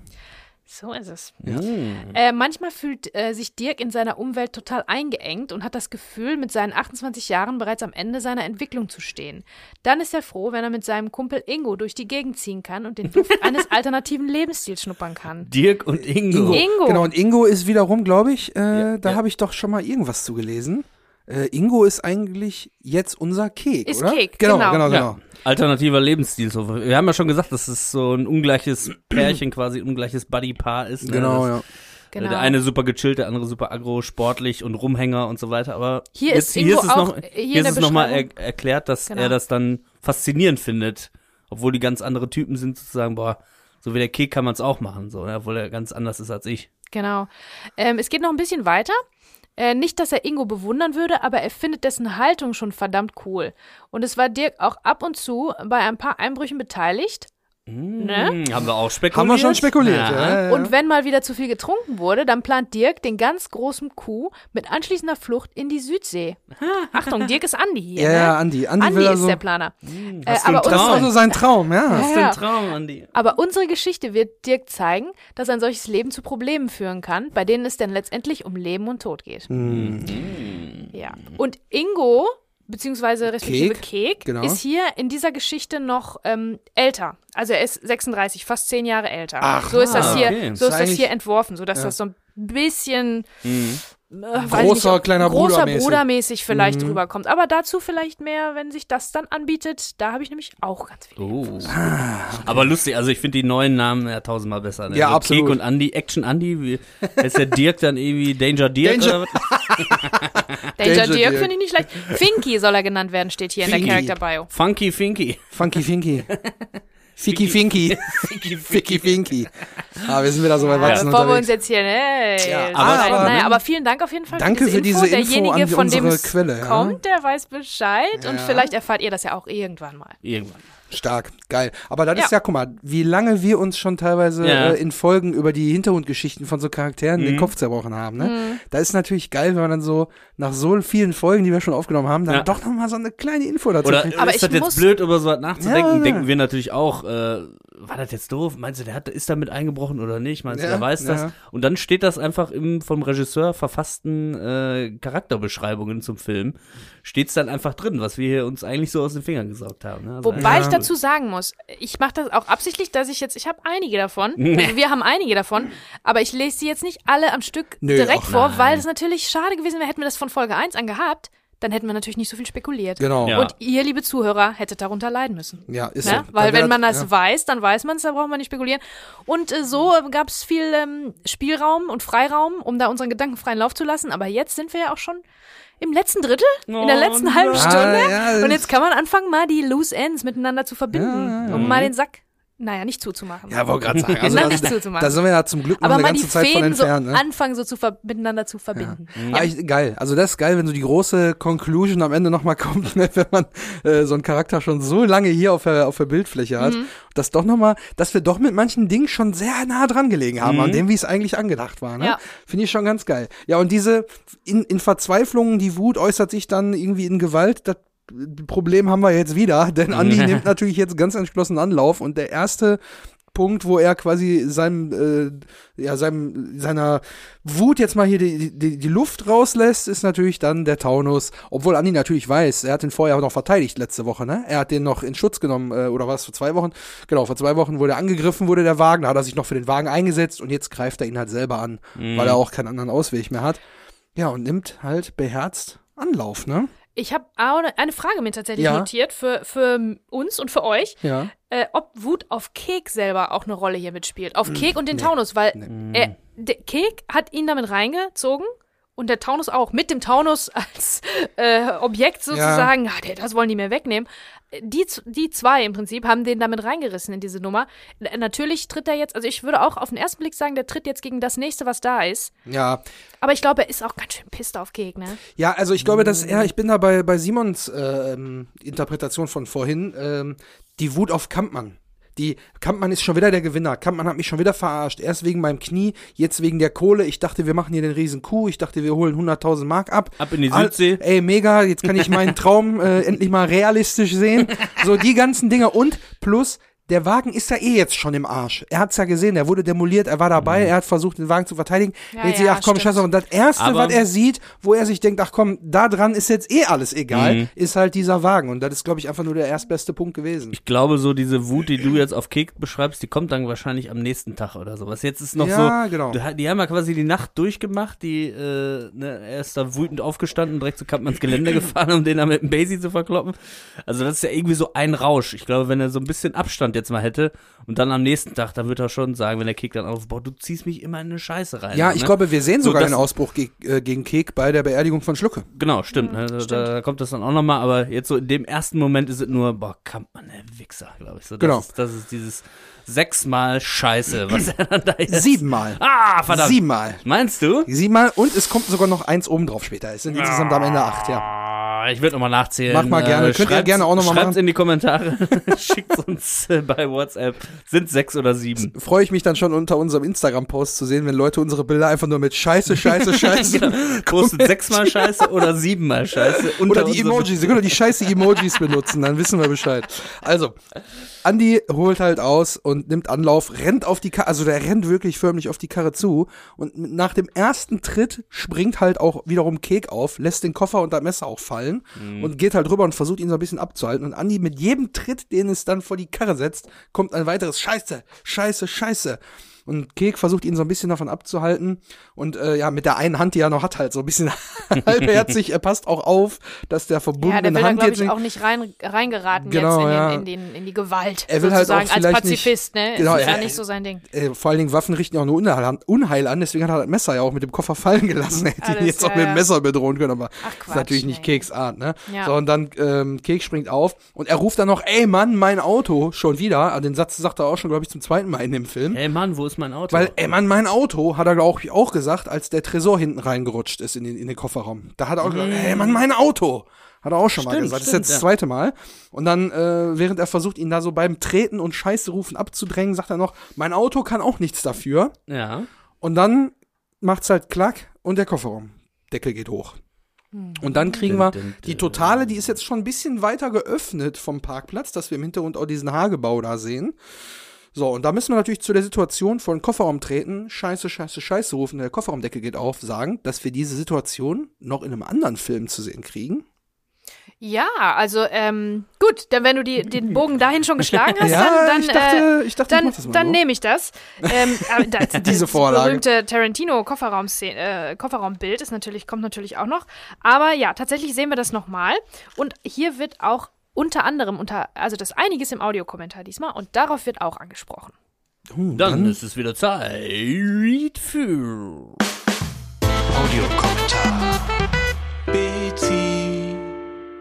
So ist es. Hm. Äh, manchmal fühlt äh, sich Dirk in seiner Umwelt total eingeengt und hat das Gefühl, mit seinen 28 Jahren bereits am Ende seiner Entwicklung zu stehen. Dann ist er froh, wenn er mit seinem Kumpel Ingo durch die Gegend ziehen kann und den Duft eines alternativen Lebensstils schnuppern kann. Dirk und Ingo. Ingo. Genau, und Ingo ist wiederum, glaube ich, äh, da ja. habe ich doch schon mal irgendwas zu gelesen. Äh, Ingo ist eigentlich jetzt unser Kek, Ist oder? Kek, genau, genau. genau, Ja, genau. alternativer Lebensstil. So. Wir haben ja schon gesagt, dass es so ein ungleiches Pärchen, quasi ein ungleiches Buddy-Paar ist. Ne? Genau, das, ja. Genau. Der eine super gechillt, der andere super agro, sportlich und Rumhänger und so weiter. Aber Hier jetzt, ist hier Ingo ist es auch- noch, hier ist der es nochmal er, erklärt, dass Genau. er das dann faszinierend findet, obwohl die ganz andere Typen sind, sozusagen, boah, so wie der Kek kann man es auch machen, so, ne? obwohl er ganz anders ist als ich. Genau. Ähm, es geht noch ein bisschen weiter. Äh, nicht, dass er Ingo bewundern würde, aber er findet dessen Haltung schon verdammt cool. Und es war Dirk auch ab und zu bei ein paar Einbrüchen beteiligt. Ne? Hm, haben wir auch spekuliert. Haben wir schon spekuliert, Ja. ja. ja. Und wenn mal wieder zu viel getrunken wurde, dann plant Dirk den ganz großen Coup mit anschließender Flucht in die Südsee. Achtung, Dirk ist Andi hier. ja, ne? ja, Andi. Andi, Andi ist also, der Planer. Äh, du einen aber, Das ist also sein Traum, ja. Das ist Ja. ein Traum, Andi. aber unsere Geschichte wird Dirk zeigen, dass ein solches Leben zu Problemen führen kann, bei denen es dann letztendlich um Leben und Tod geht. Hm. Ja. Und Ingo, beziehungsweise respektive Kek, Kek, genau. ist hier in dieser Geschichte noch ähm, älter. Also er ist 36, fast zehn Jahre älter. Ach, so ist das ah, hier, okay. so Ist das hier entworfen, so dass ja. das so ein bisschen Mhm. Äh, Großer, nicht, kleiner großer Bruder mäßig. Brudermäßig vielleicht Mhm. rüberkommt. Aber dazu vielleicht mehr, wenn sich das dann anbietet. Da habe ich nämlich auch ganz viel. Oh. Aber lustig, also ich finde die neuen Namen ja tausendmal besser. Ne? Ja, also absolut. Kek und Andy, Action Andy, ist der Dirk dann irgendwie Danger Dirk Danger- oder was? Danger Danger Dirk finde ich nicht schlecht. Finky soll er genannt werden, steht hier in Finky. der Character Bio. Funky Finky. Funky Finky. Ficky Finky. Ficky Finky. Ah, wir sind wieder so bei Ja, Wachsen bevor wir uns jetzt hier, ne? Ja, aber- rein- aber- naja, aber vielen Dank auf jeden Fall Danke für für diese diese Info. Derjenige, an von dem es Quelle, ja. kommt, der weiß Bescheid und Ja. vielleicht erfahrt ihr das ja auch irgendwann mal. Irgendwann. Stark, geil. Aber das Ja. ist ja, guck mal, wie lange wir uns schon teilweise Ja. äh, in Folgen über die Hintergrundgeschichten von so Charakteren den Mhm. Kopf zerbrochen haben. Ne? Mhm. Da ist natürlich geil, wenn man dann so nach so vielen Folgen, die wir schon aufgenommen haben, dann Ja. doch nochmal so eine kleine Info dazu Oder kriegt. Aber ist ich das jetzt blöd, über so was nachzudenken? Ja, ja. Denken wir natürlich auch, äh, war das jetzt doof? Meinst du, der hat, ist damit eingebrochen oder nicht? Meinst du, Ja, der weiß das? ja. Und dann steht das einfach im vom Regisseur verfassten äh, Charakterbeschreibungen zum Film. Steht's dann einfach drin, was wir hier uns eigentlich so aus den Fingern gesaugt haben. Ne? Also Wobei Ja. ich dazu sagen muss, ich mache das auch absichtlich, dass ich jetzt, ich habe einige davon, also wir haben einige davon, aber ich lese sie jetzt nicht alle am Stück Nö, direkt vor, nein. weil es natürlich schade gewesen wäre, hätten wir das von Folge 1 an gehabt, dann hätten wir natürlich nicht so viel spekuliert. Genau. Ja. Und ihr, liebe Zuhörer, hättet darunter leiden müssen. Ja, ist Ne? so. Weil wenn man das ja. weiß, dann weiß man es, da braucht man nicht spekulieren. Und äh, so gab es viel ähm, Spielraum und Freiraum, um da unseren Gedanken freien Lauf zu lassen. Aber jetzt sind wir ja auch schon im letzten Drittel, in der Oh letzten halben. Stunde. Ah, ja, und jetzt kann man anfangen, mal die Loose Ends miteinander zu verbinden, Ja, ja, ja. um mal den Sack, naja, nicht zuzumachen. Ja, wollte gerade sagen. Also nicht zuzumachen. da sind wir ja zum Glück noch aber eine die ganze Zeit von Fäden so entfernt. Ne? anfangen, so zu ver miteinander zu verbinden. Ah, ich, geil. Also das ist geil, wenn so die große Conclusion am Ende nochmal kommt, ne, wenn man äh, so einen Charakter schon so lange hier auf der, auf der Bildfläche hat. Mhm. Das doch noch mal, dass wir doch mit manchen Dingen schon sehr nah dran gelegen haben, an dem, wie es eigentlich angedacht war. Ne? Ja. Finde ich schon ganz geil. Ja, und diese in, in Verzweiflung, die Wut äußert sich dann irgendwie in Gewalt. Das Problem haben wir jetzt wieder, denn Andi nimmt natürlich jetzt ganz entschlossen Anlauf und der erste Punkt, wo er quasi seinem, äh, ja, seinem, seiner Wut jetzt mal hier die, die, die Luft rauslässt, ist natürlich dann der Taunus. Obwohl Andi natürlich weiß, er hat den vorher noch verteidigt letzte Woche, ne? Er hat den noch in Schutz genommen, äh, oder was, vor zwei Wochen? Genau, vor zwei Wochen wurde er angegriffen, wurde der Wagen, da hat er sich noch für den Wagen eingesetzt und jetzt greift er ihn halt selber an, weil er auch keinen anderen Ausweg mehr hat. Ja, und nimmt halt beherzt Anlauf, ne? Ich habe eine Frage mir tatsächlich Ja. notiert für, für uns und für euch. Ja. äh, ob Wut auf Kek selber auch eine Rolle hier mitspielt. Auf Kek und den nee, Taunus, weil er, der Kek hat ihn damit reingezogen und der Taunus auch. Mit dem Taunus als äh, Objekt sozusagen, ja. der, das wollen die mir wegnehmen. Die, die zwei im Prinzip haben den damit reingerissen in diese Nummer. Natürlich tritt er jetzt, also ich würde auch auf den ersten Blick sagen, der tritt jetzt gegen das nächste, was da ist. Ja, Aber ich glaube, er ist auch ganz schön pisst auf Kek, ne? Ja, also ich glaube, dass er, ich bin da bei, bei Simons ähm, Interpretation von vorhin, ähm, die Wut auf Kampmann. Die Kampmann ist schon wieder der Gewinner. Kampmann hat mich schon wieder verarscht. Erst wegen meinem Knie, jetzt wegen der Kohle. Ich dachte, wir machen hier den riesen Coup. Ich dachte, wir holen 100.000 Mark ab. Ab in die All- Südsee. Ey, mega. Jetzt kann ich meinen Traum äh, endlich mal realistisch sehen. So die ganzen Dinge und plus der Wagen ist ja eh jetzt schon im Arsch. Er hat's ja gesehen, er wurde demoliert, er war dabei, Mhm. er hat versucht, den Wagen zu verteidigen. Ja, jetzt ja, ach komm, scheiße. Und das Erste, Aber- was er sieht, wo er sich denkt, ach komm, da dran ist jetzt eh alles egal, Mhm. ist halt dieser Wagen. Und das ist, glaube ich, einfach nur der erstbeste Punkt gewesen. Ich glaube, so diese Wut, die du jetzt auf Kek beschreibst, die kommt dann wahrscheinlich am nächsten Tag oder sowas. Jetzt ist noch Ja, so, genau. die haben ja quasi die Nacht durchgemacht, die, äh, ne, er ist da wütend aufgestanden, direkt zu Kampmanns Gelände gefahren, um den da mit dem Basie zu verkloppen. Also das ist ja irgendwie so ein Rausch. Ich glaube, wenn er so ein bisschen Abstand jetzt mal hätte und dann am nächsten Tag, dann wird er schon sagen, wenn der Kek dann auf, boah, du ziehst mich immer in eine Scheiße rein. Ja, ne? ich glaube, wir sehen So, sogar das- den Ausbruch ge äh, gegen Kek bei der Beerdigung von Schlucke. Genau, stimmt. Ne? Da, da kommt das dann auch nochmal, aber jetzt so in dem ersten Moment ist es nur, boah, Kampmann, der Wichser, glaube ich. So, das Genau. Ist, das ist dieses sechsmal Scheiße, was er dann da jetzt. Siebenmal. Ah, verdammt. Siebenmal. Meinst du? Siebenmal und es kommt sogar noch eins oben drauf später. Es sind insgesamt am Ende acht, ja. Ah, Ich würde nochmal nachzählen. Mach mal gerne. Könnt ihr gerne auch noch mal Schreibt's machen. in die Kommentare. Schickt uns äh, bei WhatsApp. Sind sechs oder sieben. Freue ich mich dann schon unter unserem Instagram-Post zu sehen, wenn Leute unsere Bilder einfach nur mit Scheiße, Scheiße, Scheiße. Genau. Postet sechsmal Scheiße oder siebenmal Scheiße. unter Oder die Emojis, ihr könnt die scheiße Emojis benutzen, dann wissen wir Bescheid. Also, Andy holt halt aus und nimmt Anlauf, rennt auf die Karre, also der rennt wirklich förmlich auf die Karre zu und nach dem ersten Tritt springt halt auch wiederum Kek auf, lässt den Koffer und das Messer auch fallen und geht halt rüber und versucht ihn so ein bisschen abzuhalten und Andy mit jedem Tritt, den es dann vor die Karre setzt, kommt ein weiteres Scheiße, Scheiße, Scheiße. Und Kek versucht ihn so ein bisschen davon abzuhalten. Und äh, ja, mit der einen Hand, die er noch hat, halt so ein bisschen halbherzig. Er passt auch auf, dass der Ja, der da, jetzt ich, auch nicht rein, reingeraten Genau, jetzt in, ja. den, in, den, in die Gewalt. Er will halt sozusagen auch als vielleicht nicht- Pazifist, ne? Genau, ist ja nicht so sein Ding. Äh, vor allen Dingen Waffen richten ja auch nur Unheil an, Unheil an, deswegen hat er das Messer ja auch mit dem Koffer fallen gelassen. Hätte ihn jetzt auch ja, mit dem. Messer bedrohen können, aber Ach, ist Quatsch, natürlich nicht nee. Keks Art, ne? Ja. So, und dann ähm, Keks springt auf und er ruft dann noch, ey Mann, mein Auto, schon wieder. Also Den Satz sagt er auch schon, glaube ich, zum zweiten Mal in dem Film. Hey Mann, wo ist mein Auto? Weil, ey Mann, mein Auto, hat er auch, auch gesagt, als der Tresor hinten reingerutscht ist in den, in den Kofferraum. Da hat er auch gesagt, ey Mann, mein Auto. Hat er auch schon mal Stimmt, gesagt. Das ist stimmt, jetzt das zweite Mal. Und dann, äh, während er versucht, ihn da so beim Treten und Scheiße rufen abzudrängen, sagt er noch, mein Auto kann auch nichts dafür. ja. Und dann macht's halt klack und der Kofferraumdeckel geht hoch. Und dann kriegen wir die. Totale, die ist jetzt schon ein bisschen weiter geöffnet vom Parkplatz, dass wir im Hintergrund auch diesen Hagebau da sehen. So, und da müssen wir natürlich zu der Situation vor den Kofferraum treten, scheiße, scheiße, scheiße rufen, der Kofferraumdeckel geht auf, sagen, dass wir diese Situation noch in einem anderen Film zu sehen kriegen. Ja, also ähm, gut, dann wenn du die, den Bogen dahin schon geschlagen hast, Ja, dann, dann, ich dachte, äh, ich dachte, ich dann, das mal dann nehme ich das. Ähm, aber das, Diese das Vorlage. berühmte Tarantino Kofferraum äh, Kofferraumbild ist natürlich kommt natürlich auch noch. Aber ja, tatsächlich sehen wir das nochmal. Und hier wird auch unter anderem unter also das einiges im Audiokommentar diesmal und darauf wird auch angesprochen. Uh, Dann ist es wieder Zeit für Audiokommentar.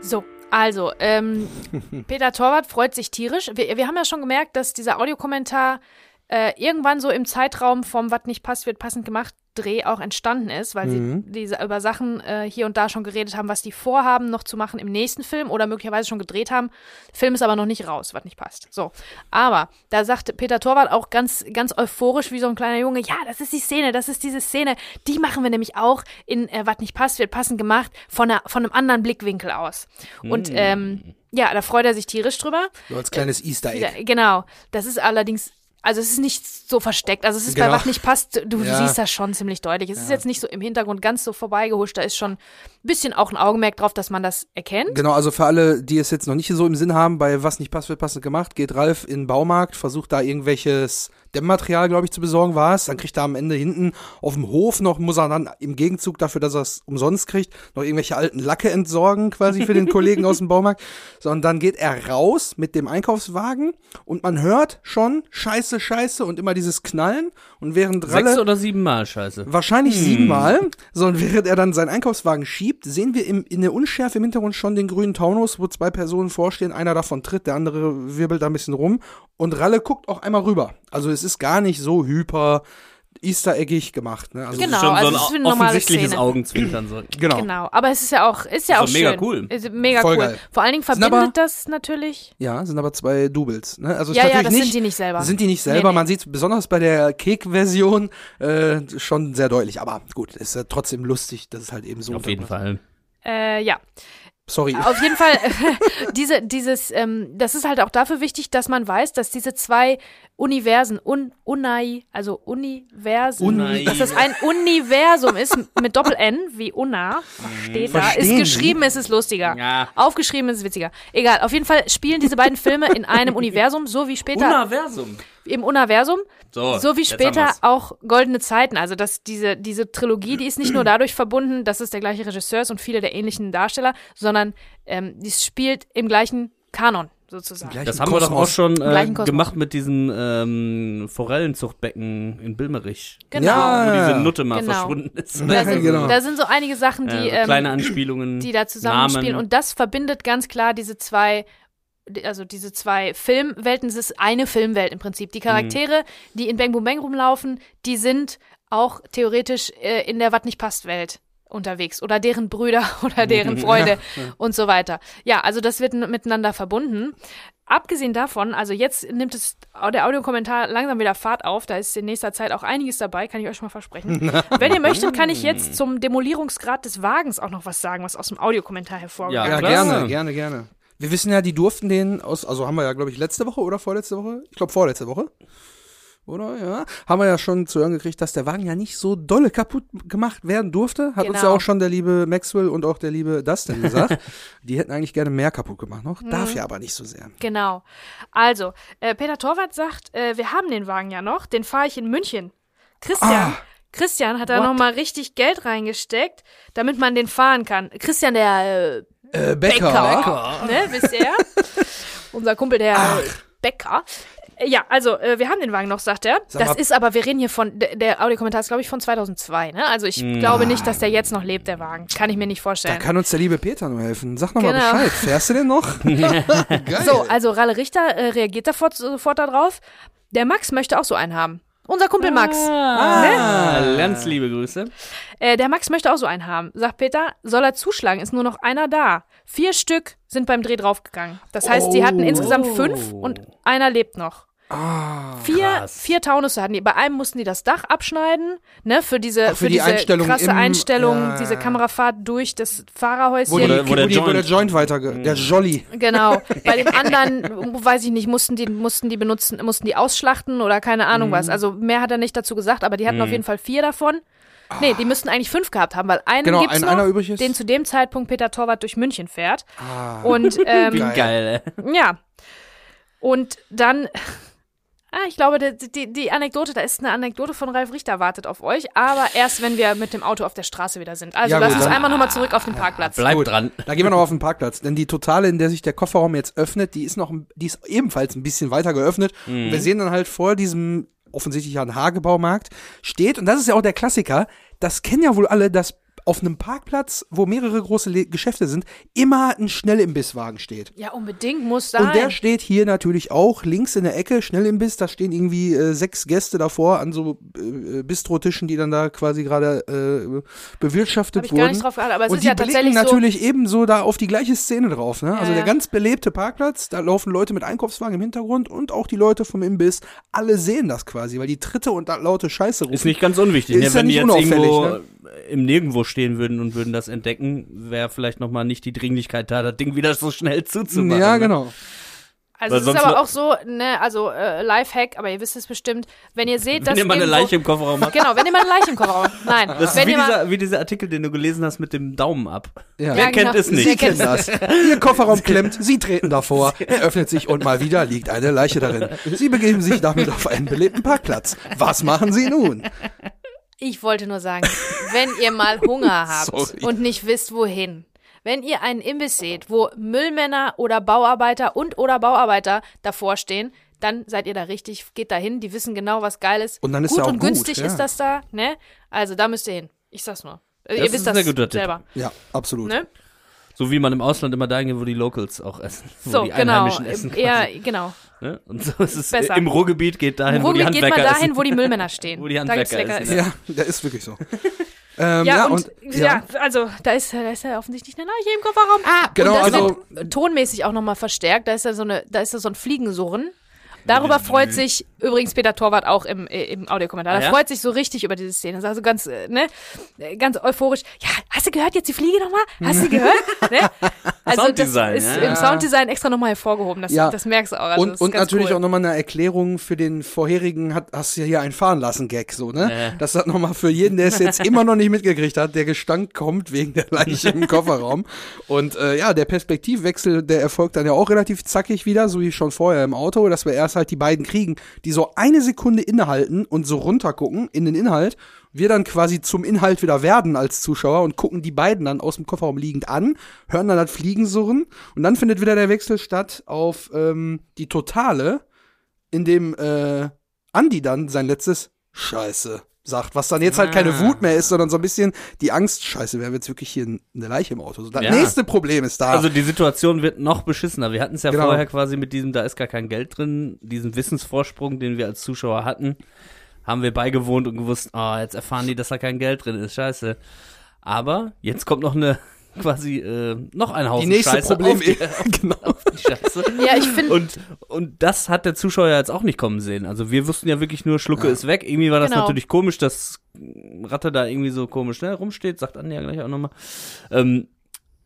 So, also, ähm, Peter Torwart freut sich tierisch. Wir, wir haben ja schon gemerkt, dass dieser Audiokommentar äh, irgendwann so im Zeitraum vom Was nicht passt, wird passend gemacht Dreh auch entstanden ist, weil sie diese, über Sachen äh, hier und da schon geredet haben, was die vorhaben, noch zu machen im nächsten Film oder möglicherweise schon gedreht haben. Film ist aber noch nicht raus, was nicht passt. So. Aber da sagte Peter Torwart auch ganz, ganz euphorisch wie so ein kleiner Junge, ja, das ist die Szene, das ist diese Szene. Die machen wir nämlich auch in äh, Was nicht passt, wird passend gemacht, von, einer, von einem anderen Blickwinkel aus. Und ähm, ja, da freut er sich tierisch drüber. So als kleines Easter Egg. Genau. Das ist allerdings, also es ist nicht so versteckt. Also es ist Genau. bei was nicht passt, du Ja. siehst das schon ziemlich deutlich. Es ist jetzt nicht so im Hintergrund ganz so vorbeigehuscht. Da ist schon ein bisschen auch ein Augenmerk drauf, dass man das erkennt. Genau, also für alle, die es jetzt noch nicht so im Sinn haben, bei was nicht passt, wird passend gemacht, geht Ralf in den Baumarkt, versucht da irgendwelches Dämmmaterial, glaube ich, zu besorgen war es. Dann kriegt er am Ende hinten auf dem Hof noch, muss er dann im Gegenzug dafür, dass er es umsonst kriegt, noch irgendwelche alten Lacke entsorgen, quasi für den Kollegen aus dem Baumarkt. So, und dann geht er raus mit dem Einkaufswagen und man hört schon Scheiße, Scheiße und immer dieses Knallen. Und während Ralle. Sechs oder sieben Mal, scheiße. Wahrscheinlich siebenmal, sondern während er dann seinen Einkaufswagen schiebt, sehen wir im, in der Unschärfe im Hintergrund schon den grünen Taunus, wo zwei Personen vorstehen, einer davon tritt, der andere wirbelt da ein bisschen rum und Ralle guckt auch einmal rüber. Also es ist gar nicht so hyper Easter eggig gemacht. Ne? Also Genau, Schon also so es ist ein eine normale offensichtliches Szene. Augenzwinkern. So. Genau. Genau, aber es ist ja auch, ist ja Ist auch mega schön. cool. Ist mega Voll cool. geil. Vor allen Dingen verbindet aber- das natürlich. Ja, sind aber zwei Doubles. Ne? Also ist Ja, ja, das nicht, sind die nicht selber. Sind die nicht selber. Nee, nee. Man sieht besonders bei der Cake-Version äh, schon sehr deutlich. Aber gut, ist ja trotzdem lustig, dass es halt eben so Auf jeden unterbringt. Fall. Äh, ja. Sorry. Auf jeden Fall, diese, dieses, ähm, das ist halt auch dafür wichtig, dass man weiß, dass diese zwei Universen, un, Unai, also Universen, Uni- dass das ein Universum ist mit Doppel-N, wie Unna, steht da, ist Verstehen geschrieben, ist es lustiger. Ja. Aufgeschrieben ist es witziger. Egal, auf jeden Fall spielen diese beiden Filme in einem Universum, so wie später Universum. Im Universum, So, so wie später auch Goldene Zeiten. Also dass diese, diese Trilogie, die ist nicht nur dadurch verbunden, dass es der gleiche Regisseur ist und viele der ähnlichen Darsteller, sondern ähm, die spielt im gleichen Kanon sozusagen. Das haben wir doch auch Kosmos. schon äh, Kosmos. gemacht mit diesen ähm, Forellenzuchtbecken in Bilmerich. Genau. Ja. Wo diese Nutte mal Genau. verschwunden ist. Ja, Da sind, genau. da sind so einige Sachen, die, Äh, so ähm, kleine Anspielungen. die da zusammenspielen. Namen. Und das verbindet ganz klar diese zwei, also diese zwei Filmwelten. Es ist eine Filmwelt im Prinzip. Die Charaktere, die in Bang Boom Bang rumlaufen, die sind auch theoretisch äh, in der Wat nicht passt Welt unterwegs oder deren Brüder oder deren Freunde und so weiter. Ja, also das wird miteinander verbunden. Abgesehen davon, also jetzt nimmt es der Audiokommentar langsam wieder Fahrt auf. Da ist in nächster Zeit auch einiges dabei, kann ich euch schon mal versprechen. Wenn ihr möchtet, kann ich jetzt zum Demolierungsgrad des Wagens auch noch was sagen, was aus dem Audiokommentar hervorgegangen Ja, Ja, gerne, gerne, gerne. Wir wissen ja, die durften den aus, also haben wir ja, glaube ich, letzte Woche oder vorletzte Woche? Ich glaube, vorletzte Woche. Oder? Ja. Haben wir ja schon zu hören gekriegt, dass der Wagen ja nicht so dolle kaputt gemacht werden durfte. Hat uns ja Genau. auch schon der liebe Maxwell und auch der liebe Dustin gesagt. die hätten eigentlich gerne mehr kaputt gemacht noch. Darf ja aber nicht so sehr. Genau. Also, äh, Peter Torwart sagt, äh, wir haben den Wagen ja noch, den fahre ich in München. Christian. Ah. Christian hat da What? noch mal richtig Geld reingesteckt, damit man den fahren kann. Christian, der äh, Äh, Becker. Bäcker, ne, wisst ihr? Unser Kumpel, der Bäcker. Äh, Ja, also äh, wir haben den Wagen noch, sagt er. Sag Das mal- ist aber, wir reden hier von, der, der Audiokommentar ist, glaube ich, von 2002, ne? Also ich glaube nicht, dass der jetzt noch lebt, der Wagen. Kann ich mir nicht Da vorstellen. kann uns der liebe Peter nur helfen. Sag noch mal Genau. Bescheid. Fährst du denn noch? Geil. So, also Ralle Richter äh, reagiert sofort, sofort darauf. Der Max möchte auch so einen haben. Unser Kumpel Max. Ah, ganz liebe Grüße. Äh, der Max möchte auch so einen haben. Sagt Peter, soll er zuschlagen, ist nur noch einer da. Vier Stück sind beim Dreh draufgegangen. Das heißt, die hatten insgesamt fünf und einer lebt noch. Ah, Vier, krass. vier Taunusse hatten die. Bei einem mussten die das Dach abschneiden, ne, für diese, Ach, für für die diese Einstellung krasse im- Einstellung, ja, diese. Kamerafahrt durch das Fahrerhäuschen. wo, die, wo wo, der die, wo der Joint- Joint weiter, der Jolly. Genau. Bei dem anderen, weiß ich nicht, mussten die, mussten die benutzen, mussten die ausschlachten oder keine Ahnung was. Also mehr hat er nicht dazu gesagt, aber die hatten auf jeden Fall vier davon. Nee, die müssten eigentlich fünf gehabt haben, weil einen Genau, gibt's ein- noch, einer übrig ist. den zu dem Zeitpunkt Peter Torwart durch München fährt. Ah. Und ähm, Wie Geil. geil, ey. ja. Und dann, ah, ich glaube, die, die, die Anekdote, da ist eine Anekdote von Ralf Richter wartet auf euch, aber erst wenn wir mit dem Auto auf der Straße wieder sind. Also Ja, lass uns einmal nochmal zurück auf den Parkplatz. Bleib Gut. dran. Da gehen wir noch auf den Parkplatz, denn die Totale, in der sich der Kofferraum jetzt öffnet, die ist noch, die ist ebenfalls ein bisschen weiter geöffnet. Und wir sehen dann halt vor diesem offensichtlich ja ein Hagebaumarkt steht und das ist ja auch der Klassiker. Das kennen ja wohl alle, dass auf einem Parkplatz, wo mehrere große Le Geschäfte sind, immer ein Schnellimbisswagen steht. Ja, unbedingt muss sein. Und der steht hier natürlich auch links in der Ecke, Schnellimbiss, da stehen irgendwie äh, sechs Gäste davor an so äh, Bistrotischen, die dann da quasi gerade äh, bewirtschaftet Hab ich wurden. gar nicht drauf geachtet, aber es und ist die ja blicken tatsächlich so. natürlich ebenso da auf die gleiche Szene drauf. Ne? also Ja, der ja. ganz belebte Parkplatz, da laufen Leute mit Einkaufswagen im Hintergrund und auch die Leute vom Imbiss. Alle sehen das quasi, weil die Tritte und da laute Scheiße rufen. Ist nicht ganz unwichtig. Ist ne? ja Wenn die nicht jetzt irgendwo unauffällig, im Nirgendwo stehen würden und würden das entdecken, wäre vielleicht nochmal nicht die Dringlichkeit da, das Ding wieder so schnell zuzumachen. ja, ne? genau. Also Weil es ist aber auch so, ne, also äh, Lifehack, aber ihr wisst es bestimmt, wenn ihr seht, dass Wenn ihr mal eine Leiche im Kofferraum habt. Genau, wenn ihr mal eine Leiche im Kofferraum habt. Nein, Das ist wenn wie dieser, wie dieser Artikel, den du gelesen hast mit dem Daumen ab. Ja. Wer Ja, kennt genau. es nicht? Sie kennen das. Ihr Kofferraum klemmt, Sie treten davor, er öffnet sich und mal wieder liegt eine Leiche darin. Sie begeben sich damit auf einen belebten Parkplatz. Was machen Sie nun? Ich wollte nur sagen, wenn ihr mal Hunger habt Sorry. und nicht wisst, wohin, wenn ihr einen Imbiss seht, wo Müllmänner oder Bauarbeiter und oder Bauarbeiter davor stehen, dann seid ihr da richtig, geht da hin, die wissen genau, was geil ist. Und dann ist gut ja auch und gut, günstig ja. ist das da, ne? Also da müsst ihr hin. Ich sag's nur. Das ihr wisst das sehr guter Tipp. selber, Ja, absolut. ne? So wie man im Ausland immer dahin geht, wo die Locals auch essen. Wo So, die genau. Einheimischen essen. Eher, quasi. genau. Ne? Und so ist es Besser. im Ruhrgebiet geht dahin, Im wo die Ruhrgebiet geht man Handwerker dahin, essen. wo die Müllmänner stehen. Wo die da Handwerker lecker essen, Essen. Ja, der ist wirklich so. ähm, Ja, ja, und, und, ja, also da ist, da ist ja offensichtlich eine Leiche im Kofferraum. Ah, genau, und das also- wird tonmäßig auch nochmal verstärkt. Da ist ja so eine, da ist ja so ein Fliegensurren. Darüber freut sich übrigens Peter Torwart auch im, äh, im Audiokommentar. Ah, Er ja? freut sich so richtig über diese Szene. Ist also ganz, äh, ne, äh, ganz euphorisch. Ja, hast du gehört jetzt die Fliege nochmal? Hast du gehört? ne? Also Sounddesign, das ist ja. im Sounddesign extra nochmal hervorgehoben. Das, Ja. das merkst du auch. Also und, und natürlich cool. auch nochmal eine Erklärung für den vorherigen, hat, hast du ja hier einen fahren lassen Gag, so, ne? Ja. Das hat nochmal für jeden, der es jetzt immer noch nicht mitgekriegt hat, der Gestank kommt wegen der Leiche im Kofferraum. Und äh, ja, der Perspektivwechsel, der erfolgt dann ja auch relativ zackig wieder, so wie schon vorher im Auto, dass wir erst halt die beiden kriegen, die so eine Sekunde innehalten und so runtergucken in den Inhalt. Wir dann quasi zum Inhalt wieder werden als Zuschauer und gucken die beiden dann aus dem Kofferraum liegend an, hören dann das Fliegensurren und dann findet wieder der Wechsel statt auf ähm, die Totale, in dem äh, Andi dann sein letztes Scheiße sagt, was dann jetzt halt keine Ah. Wut mehr ist, sondern so ein bisschen die Angst, Scheiße, wir haben jetzt wirklich hier eine Leiche im Auto. So, das Ja. nächste Problem ist da. Also die Situation wird noch beschissener. Wir hatten es ja Genau. vorher quasi mit diesem, da ist gar kein Geld drin, diesen Wissensvorsprung, den wir als Zuschauer hatten, haben wir beigewohnt und gewusst, ah, jetzt erfahren die, dass da kein Geld drin ist, scheiße. Aber jetzt kommt noch eine, quasi, äh, noch ein Haufen die nächste Scheiße Problem auf die, genau. auf die Scheiße. Ja, ich finde, Und, und das hat der Zuschauer jetzt auch nicht kommen sehen. Also wir wussten ja wirklich nur, Schlucke Ja. ist weg. Irgendwie war das Genau. natürlich komisch, dass Ratte da irgendwie so komisch schnell rumsteht, sagt Anja gleich auch nochmal. Ähm,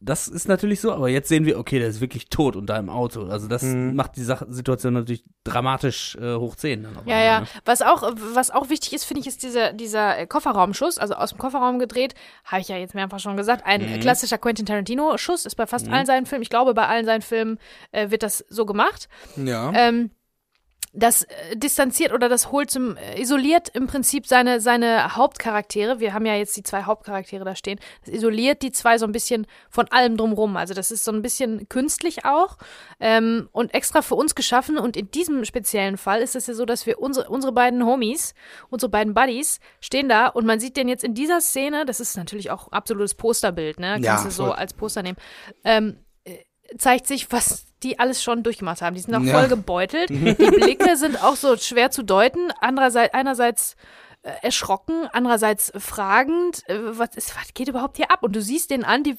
das ist natürlich so, aber jetzt sehen wir, okay, der ist wirklich tot und da im Auto. Also das Mhm. macht die Sache, Situation natürlich dramatisch äh, hoch 10. Dann auf Ja, einmal, ja. ne? Was auch, was auch wichtig ist, finde ich, ist dieser, dieser äh, Kofferraumschuss, also aus dem Kofferraum gedreht, habe ich ja jetzt mehrfach schon gesagt. Ein Mhm. klassischer Quentin Tarantino-Schuss ist bei fast allen seinen Filmen, ich glaube, bei allen seinen Filmen äh, wird das so gemacht. Ja. Ähm, das äh, distanziert oder das holt zum, äh, isoliert im Prinzip seine, seine Hauptcharaktere. Wir haben ja jetzt die zwei Hauptcharaktere da stehen. Das isoliert die zwei so ein bisschen von allem drumrum. Also das ist so ein bisschen künstlich auch ähm, und extra für uns geschaffen. Und in diesem speziellen Fall ist es ja so, dass wir unsere, unsere beiden Homies, unsere beiden Buddies stehen da und man sieht den jetzt in dieser Szene, das ist natürlich auch absolutes Posterbild, ne? Kannst Ja, du so voll. als Poster nehmen. Ähm, äh, zeigt sich, was die alles schon durchgemacht haben. Die sind auch Ja. voll gebeutelt. Die Blicke sind auch so schwer zu deuten. Andererseits, einerseits äh, erschrocken, andererseits fragend. Äh, was, ist, was geht überhaupt hier ab? Und du siehst den an, die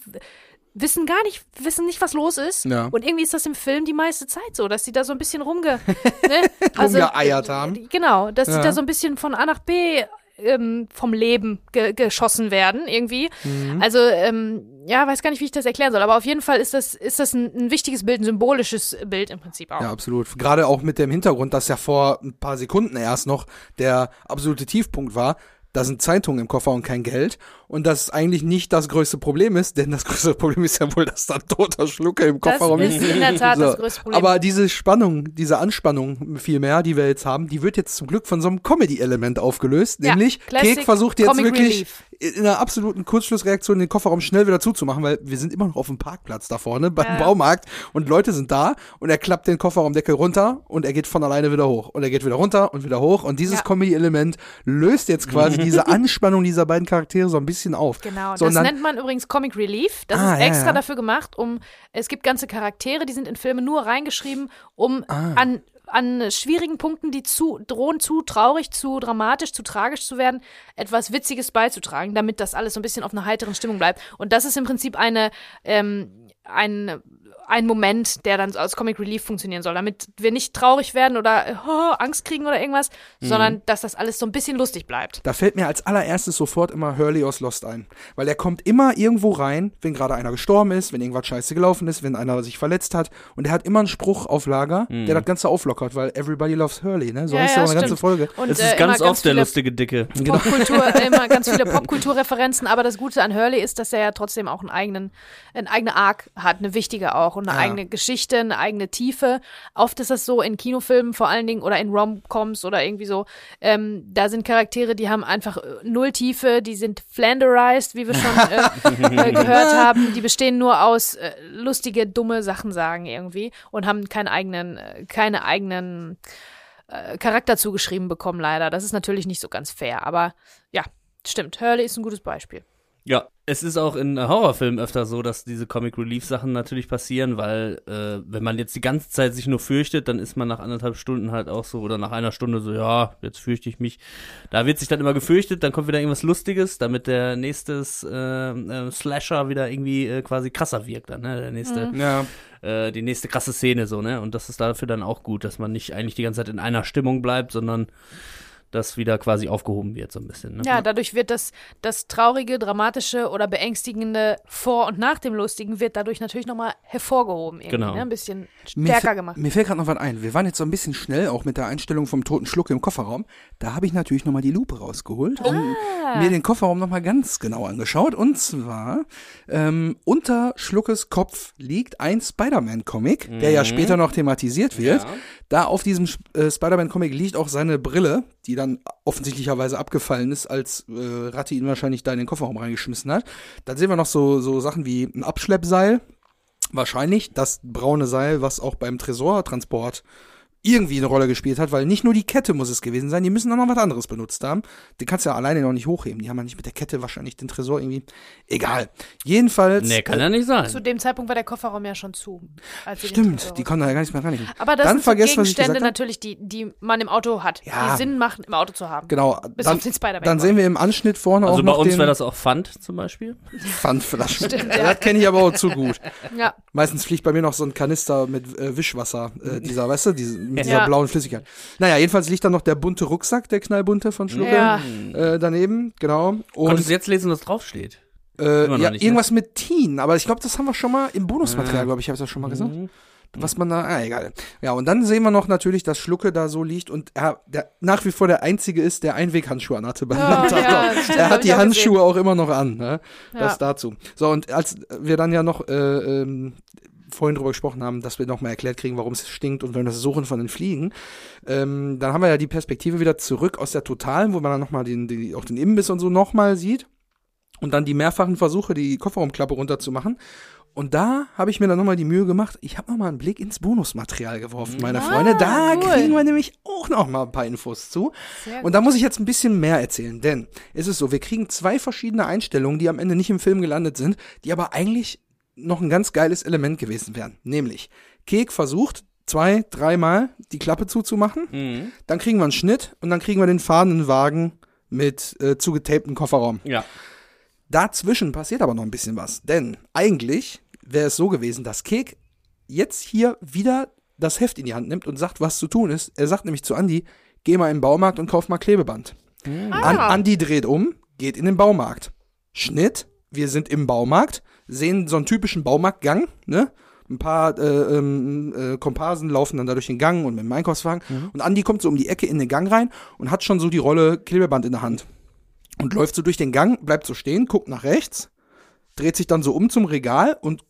wissen gar nicht, wissen nicht, was los ist. Ja. Und irgendwie ist das im Film die meiste Zeit so, dass die da so ein bisschen rumge, ne? Rumgeeiert äh, haben. Genau, dass Ja. die da so ein bisschen von A nach B ähm, vom Leben ge geschossen werden irgendwie. Mhm. Also ähm, ja, weiß gar nicht, wie ich das erklären soll, aber auf jeden Fall ist das ist das ein, ein wichtiges Bild, ein symbolisches Bild im Prinzip auch. Ja, absolut. Gerade auch mit dem Hintergrund, dass ja vor ein paar Sekunden erst noch der absolute Tiefpunkt war. Da sind Zeitungen im Koffer und kein Geld. Und das eigentlich nicht das größte Problem ist, denn das größte Problem ist ja wohl, dass da ein toter Schlucke im Das Kofferraum ist in der Tat das größte Problem. Aber diese Spannung, diese Anspannung vielmehr, die wir jetzt haben, die wird jetzt zum Glück von so einem Comedy-Element aufgelöst. Ja, nämlich, Classic Kek versucht jetzt Comic wirklich Relief. in einer absoluten Kurzschlussreaktion den Kofferraum schnell wieder zuzumachen, weil wir sind immer noch auf dem Parkplatz da vorne beim Ja. Baumarkt und Leute sind da und er klappt den Kofferraumdeckel runter und er geht von alleine wieder hoch und er geht wieder runter und wieder hoch und dieses Ja. Comedy-Element löst jetzt quasi diese Anspannung dieser beiden Charaktere so ein bisschen auf. Genau, So, und das nennt man übrigens Comic Relief. Das Ah, ist ja, extra ja. dafür gemacht, um es gibt ganze Charaktere, die sind in Filme nur reingeschrieben, um Ah. an an schwierigen Punkten, die zu drohen, zu traurig, zu dramatisch, zu tragisch zu werden, etwas Witziges beizutragen, damit das alles so ein bisschen auf einer heiteren Stimmung bleibt. Und das ist im Prinzip eine ähm, ein ein Moment, der dann als Comic Relief funktionieren soll, damit wir nicht traurig werden oder äh, oh, Angst kriegen oder irgendwas, Mhm. sondern dass das alles so ein bisschen lustig bleibt. Da fällt mir als allererstes sofort immer Hurley aus Lost ein. Weil er kommt immer irgendwo rein, wenn gerade einer gestorben ist, wenn irgendwas scheiße gelaufen ist, wenn einer sich verletzt hat. Und er hat immer einen Spruch auf Lager, der das Ganze auflockert, weil everybody loves Hurley, ne? So Ja, heißt ja, ja auch eine ganze. Folge. Und, Es äh, ist immer ganz oft der lustige Dicke. Genau. Popkultur, äh, immer ganz viele Popkulturreferenzen, aber das Gute an Hurley ist, dass er ja trotzdem auch einen eigenen, eine eigene Arc hat, eine wichtige auch und eine Ja. eigene Geschichte, eine eigene Tiefe. Oft ist das so in Kinofilmen vor allen Dingen oder in Rom-Coms oder irgendwie so. Ähm, da sind Charaktere, die haben einfach äh, null Tiefe, die sind flanderized, wie wir schon äh, äh, gehört haben. Die bestehen nur aus äh, lustige, dumme Sachen sagen irgendwie und haben keinen eigenen, äh, keine eigenen Charakter zugeschrieben bekommen, leider. Das ist natürlich nicht so ganz fair, aber ja, stimmt. Hurley ist ein gutes Beispiel. Ja, es ist auch in Horrorfilmen öfter so, dass diese Comic Relief Sachen natürlich passieren, weil äh, wenn man jetzt die ganze Zeit sich nur fürchtet, dann ist man nach anderthalb Stunden halt auch so oder nach einer Stunde so, ja, jetzt fürchte ich mich. Da wird sich dann immer gefürchtet, dann kommt wieder irgendwas Lustiges, damit der nächste äh, äh, Slasher wieder irgendwie äh, quasi krasser wirkt, dann, ne? Der nächste, Ja. äh, die nächste krasse Szene so, ne? Und das ist dafür dann auch gut, dass man nicht eigentlich die ganze Zeit in einer Stimmung bleibt, sondern das wieder quasi aufgehoben wird, so ein bisschen. Ne? Ja, dadurch wird das, das Traurige, Dramatische oder Beängstigende vor und nach dem Lustigen wird dadurch natürlich nochmal hervorgehoben. Irgendwie, Genau. Ne? Ein bisschen Mir stärker fä- gemacht. Mir fällt gerade noch was ein. Wir waren jetzt so ein bisschen schnell, auch mit der Einstellung vom toten Schluck im Kofferraum. Da habe ich natürlich nochmal die Lupe rausgeholt und Ah. mir den Kofferraum nochmal ganz genau angeschaut. Und zwar, ähm, unter Schluckes Kopf liegt ein Spider-Man-Comic, der ja später noch thematisiert wird. Ja. Da auf diesem äh, Spider-Man-Comic liegt auch seine Brille, die dann offensichtlicherweise abgefallen ist, als äh, Ratti ihn wahrscheinlich da in den Kofferraum reingeschmissen hat. Dann sehen wir noch so, so Sachen wie ein Abschleppseil, wahrscheinlich das braune Seil, was auch beim Tresortransport irgendwie eine Rolle gespielt hat, weil nicht nur die Kette muss es gewesen sein, die müssen auch noch was anderes benutzt haben. Die kannst du ja alleine noch nicht hochheben. Die haben ja nicht mit der Kette wahrscheinlich den Tresor irgendwie. Egal. Jedenfalls. Nee, kann ja nicht sein. Zu dem Zeitpunkt war der Kofferraum ja schon zu. den Stimmt, die konnten da ja gar nicht mehr reinigen. Aber das Dann sind so vergesst, was ich Gegenstände natürlich, die, die man im Auto hat, Ja. die Sinn machen, im Auto zu haben. Genau. Bis dann, auf den Spider-Man. dann sehen wir im Anschnitt vorne Also auch bei noch uns den wäre das auch Pfand zum Beispiel. Pfandflaschen. Stimmt, ja. Das kenne ich aber auch zu gut. Ja, Meistens fliegt bei mir noch so ein Kanister mit äh, Wischwasser, äh, dieser, weißt du, diese, mit dieser Ja. blauen Flüssigkeit. Naja, jedenfalls liegt da noch der bunte Rucksack, der knallbunte von Schlucke, Ja. äh, daneben, genau. Und Konntest du jetzt lesen, was draufsteht? äh, ja, nicht, ne? irgendwas mit Teen, aber ich glaube, das haben wir schon mal im Bonusmaterial, Ah. glaube ich, habe ich das schon mal gesagt. Mhm. Was man da, ah, egal. Ja, und dann sehen wir noch natürlich, dass Schlucke da so liegt und er der, nach wie vor der Einzige ist, der Einweghandschuhe anhatte bei Ja, dem Tag. ja, stimmt, er hat die auch Handschuhe auch immer noch an, ne? ja. Das dazu. So, und als wir dann ja noch äh, ähm, vorhin drüber gesprochen haben, dass wir noch mal erklärt kriegen, warum es stinkt und wenn das Suchen von den Fliegen, ähm, dann haben wir ja die Perspektive wieder zurück aus der Totalen, wo man dann noch mal den, den, auch den Imbiss und so noch mal sieht und dann die mehrfachen Versuche, die Kofferraumklappe runterzumachen. Und da habe ich mir dann nochmal die Mühe gemacht, ich habe nochmal einen Blick ins Bonusmaterial geworfen, meine Ah, Freunde. Da cool. kriegen wir nämlich auch noch mal ein paar Infos zu. Sehr Und da muss ich jetzt ein bisschen mehr erzählen, denn es ist so, wir kriegen zwei verschiedene Einstellungen, die am Ende nicht im Film gelandet sind, die aber eigentlich noch ein ganz geiles Element gewesen wären. Nämlich, Kek versucht zwei, dreimal die Klappe zuzumachen, Mhm. dann kriegen wir einen Schnitt und dann kriegen wir den fahrenden Wagen mit äh, zugetapten Kofferraum. Ja. Dazwischen passiert aber noch ein bisschen was, denn eigentlich wäre es so gewesen, dass Kek jetzt hier wieder das Heft in die Hand nimmt und sagt, was zu tun ist. Er sagt nämlich zu Andi, geh mal in den Baumarkt und kauf mal Klebeband. An, Ah. Andi dreht um, geht in den Baumarkt. Schnitt, wir sind im Baumarkt, sehen so einen typischen Baumarktgang, ne? Ein paar äh, ähm, äh, Komparsen laufen dann da durch den Gang und mit dem Einkaufswagen. Und Andi kommt so um die Ecke in den Gang rein und hat schon so die Rolle Klebeband in der Hand. Und läuft so durch den Gang, bleibt so stehen, guckt nach rechts, dreht sich dann so um zum Regal und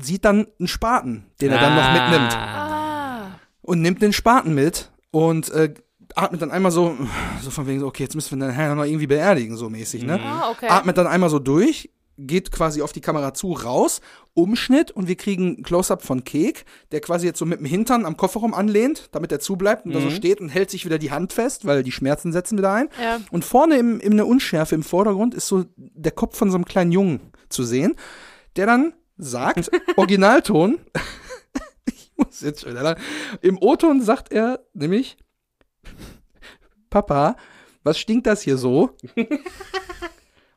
sieht dann einen Spaten, den er dann noch mitnimmt Ah. und nimmt den Spaten mit und äh, atmet dann einmal so, so von wegen so, okay, jetzt müssen wir den Herrn noch irgendwie beerdigen, so mäßig, ne? Ah, okay. Atmet dann einmal so durch, geht quasi auf die Kamera zu, raus, Umschnitt und wir kriegen ein Close-Up von Kek, der quasi jetzt so mit dem Hintern am Kofferraum anlehnt, damit er zubleibt und da so steht und hält sich wieder die Hand fest, weil die Schmerzen setzen wieder ein. Ja. Und vorne im, in der Unschärfe im Vordergrund ist so der Kopf von so einem kleinen Jungen zu sehen, der dann sagt, Originalton, ich muss jetzt schon wieder, im O-Ton sagt er nämlich, Papa, was stinkt das hier so?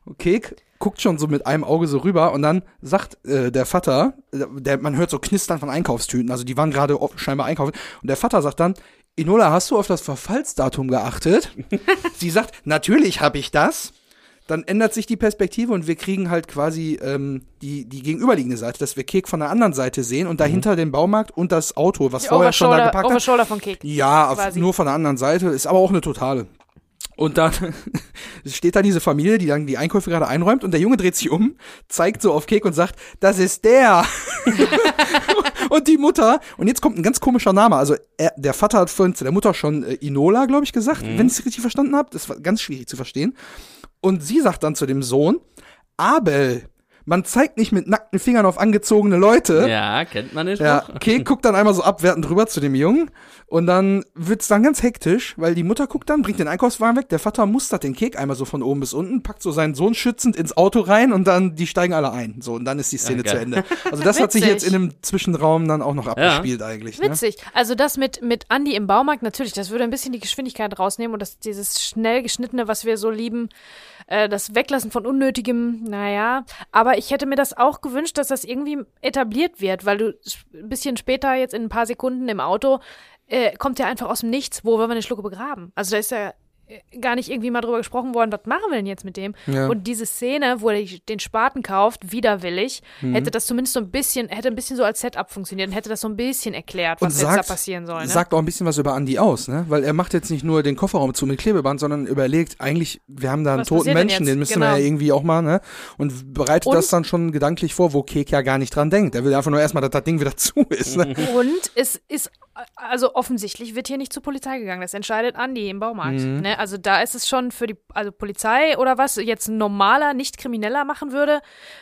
Okay, guckt schon so mit einem Auge so rüber und dann sagt äh, der Vater, äh, der, man hört so Knistern von Einkaufstüten, also die waren gerade scheinbar einkaufen und der Vater sagt dann, Inola, hast du auf das Verfallsdatum geachtet? Sie sagt, natürlich habe ich das. Dann ändert sich die Perspektive und wir kriegen halt quasi ähm, die, die gegenüberliegende Seite, dass wir Kek von der anderen Seite sehen und dahinter den Baumarkt und das Auto, was Die vorher schon da geparkt hat. Overshoulder von Kek. Ja, auf, nur von der anderen Seite, ist aber auch eine totale. Und dann steht da diese Familie, die dann die Einkäufe gerade einräumt und der Junge dreht sich um, zeigt so auf Kek und sagt, das ist der. und die Mutter, und jetzt kommt ein ganz komischer Name, also er, der Vater hat vorhin zu der Mutter schon äh, Inola, glaube ich, gesagt, wenn ich es richtig verstanden habe. Das war ganz schwierig zu verstehen. Und sie sagt dann zu dem Sohn, Abel, Man zeigt nicht mit nackten Fingern auf angezogene Leute. Ja, kennt man den Ja, Spruch? Kek guckt dann einmal so abwertend rüber zu dem Jungen und dann wird's dann ganz hektisch, weil die Mutter guckt dann, bringt den Einkaufswagen weg, der Vater mustert den Kek einmal so von oben bis unten, packt so seinen Sohn schützend ins Auto rein und dann, die steigen alle ein. So, und dann ist die Szene geil. zu Ende. Also das hat sich jetzt in einem Zwischenraum dann auch noch abgespielt eigentlich. Ne? Witzig. Also das mit, mit Andy im Baumarkt, natürlich, das würde ein bisschen die Geschwindigkeit rausnehmen und das, dieses schnell geschnittene, was wir so lieben, äh, das Weglassen von Unnötigem, naja. Aber ich hätte mir das auch gewünscht, dass das irgendwie etabliert wird, weil du ein bisschen später, jetzt in ein paar Sekunden im Auto, äh, kommt ja einfach aus dem Nichts, wo wollen wir eine Schlucke begraben? Also da ist ja gar nicht irgendwie mal drüber gesprochen worden, was machen wir denn jetzt mit dem? Ja. Und diese Szene, wo er den Spaten kauft, widerwillig, Mhm. hätte das zumindest so ein bisschen, hätte ein bisschen so als Setup funktioniert und hätte das so ein bisschen erklärt, was Und jetzt sagt, da passieren soll. Ne? sagt auch ein bisschen was über Andy aus, ne? Weil er macht jetzt nicht nur den Kofferraum zu mit Klebeband, sondern überlegt, eigentlich, wir haben da einen Was toten Menschen, den müssen Genau. wir ja irgendwie auch mal, ne? Und bereitet Und- das dann schon gedanklich vor, wo Kek ja gar nicht dran denkt. Er will einfach nur erstmal, dass das Ding wieder zu ist, ne? Und es ist, also offensichtlich wird hier nicht zur Polizei gegangen. Das entscheidet Andi im Baumarkt. Mhm. Ne? Also da ist es schon für die, also Polizei oder was jetzt ein normaler, nicht krimineller machen würde,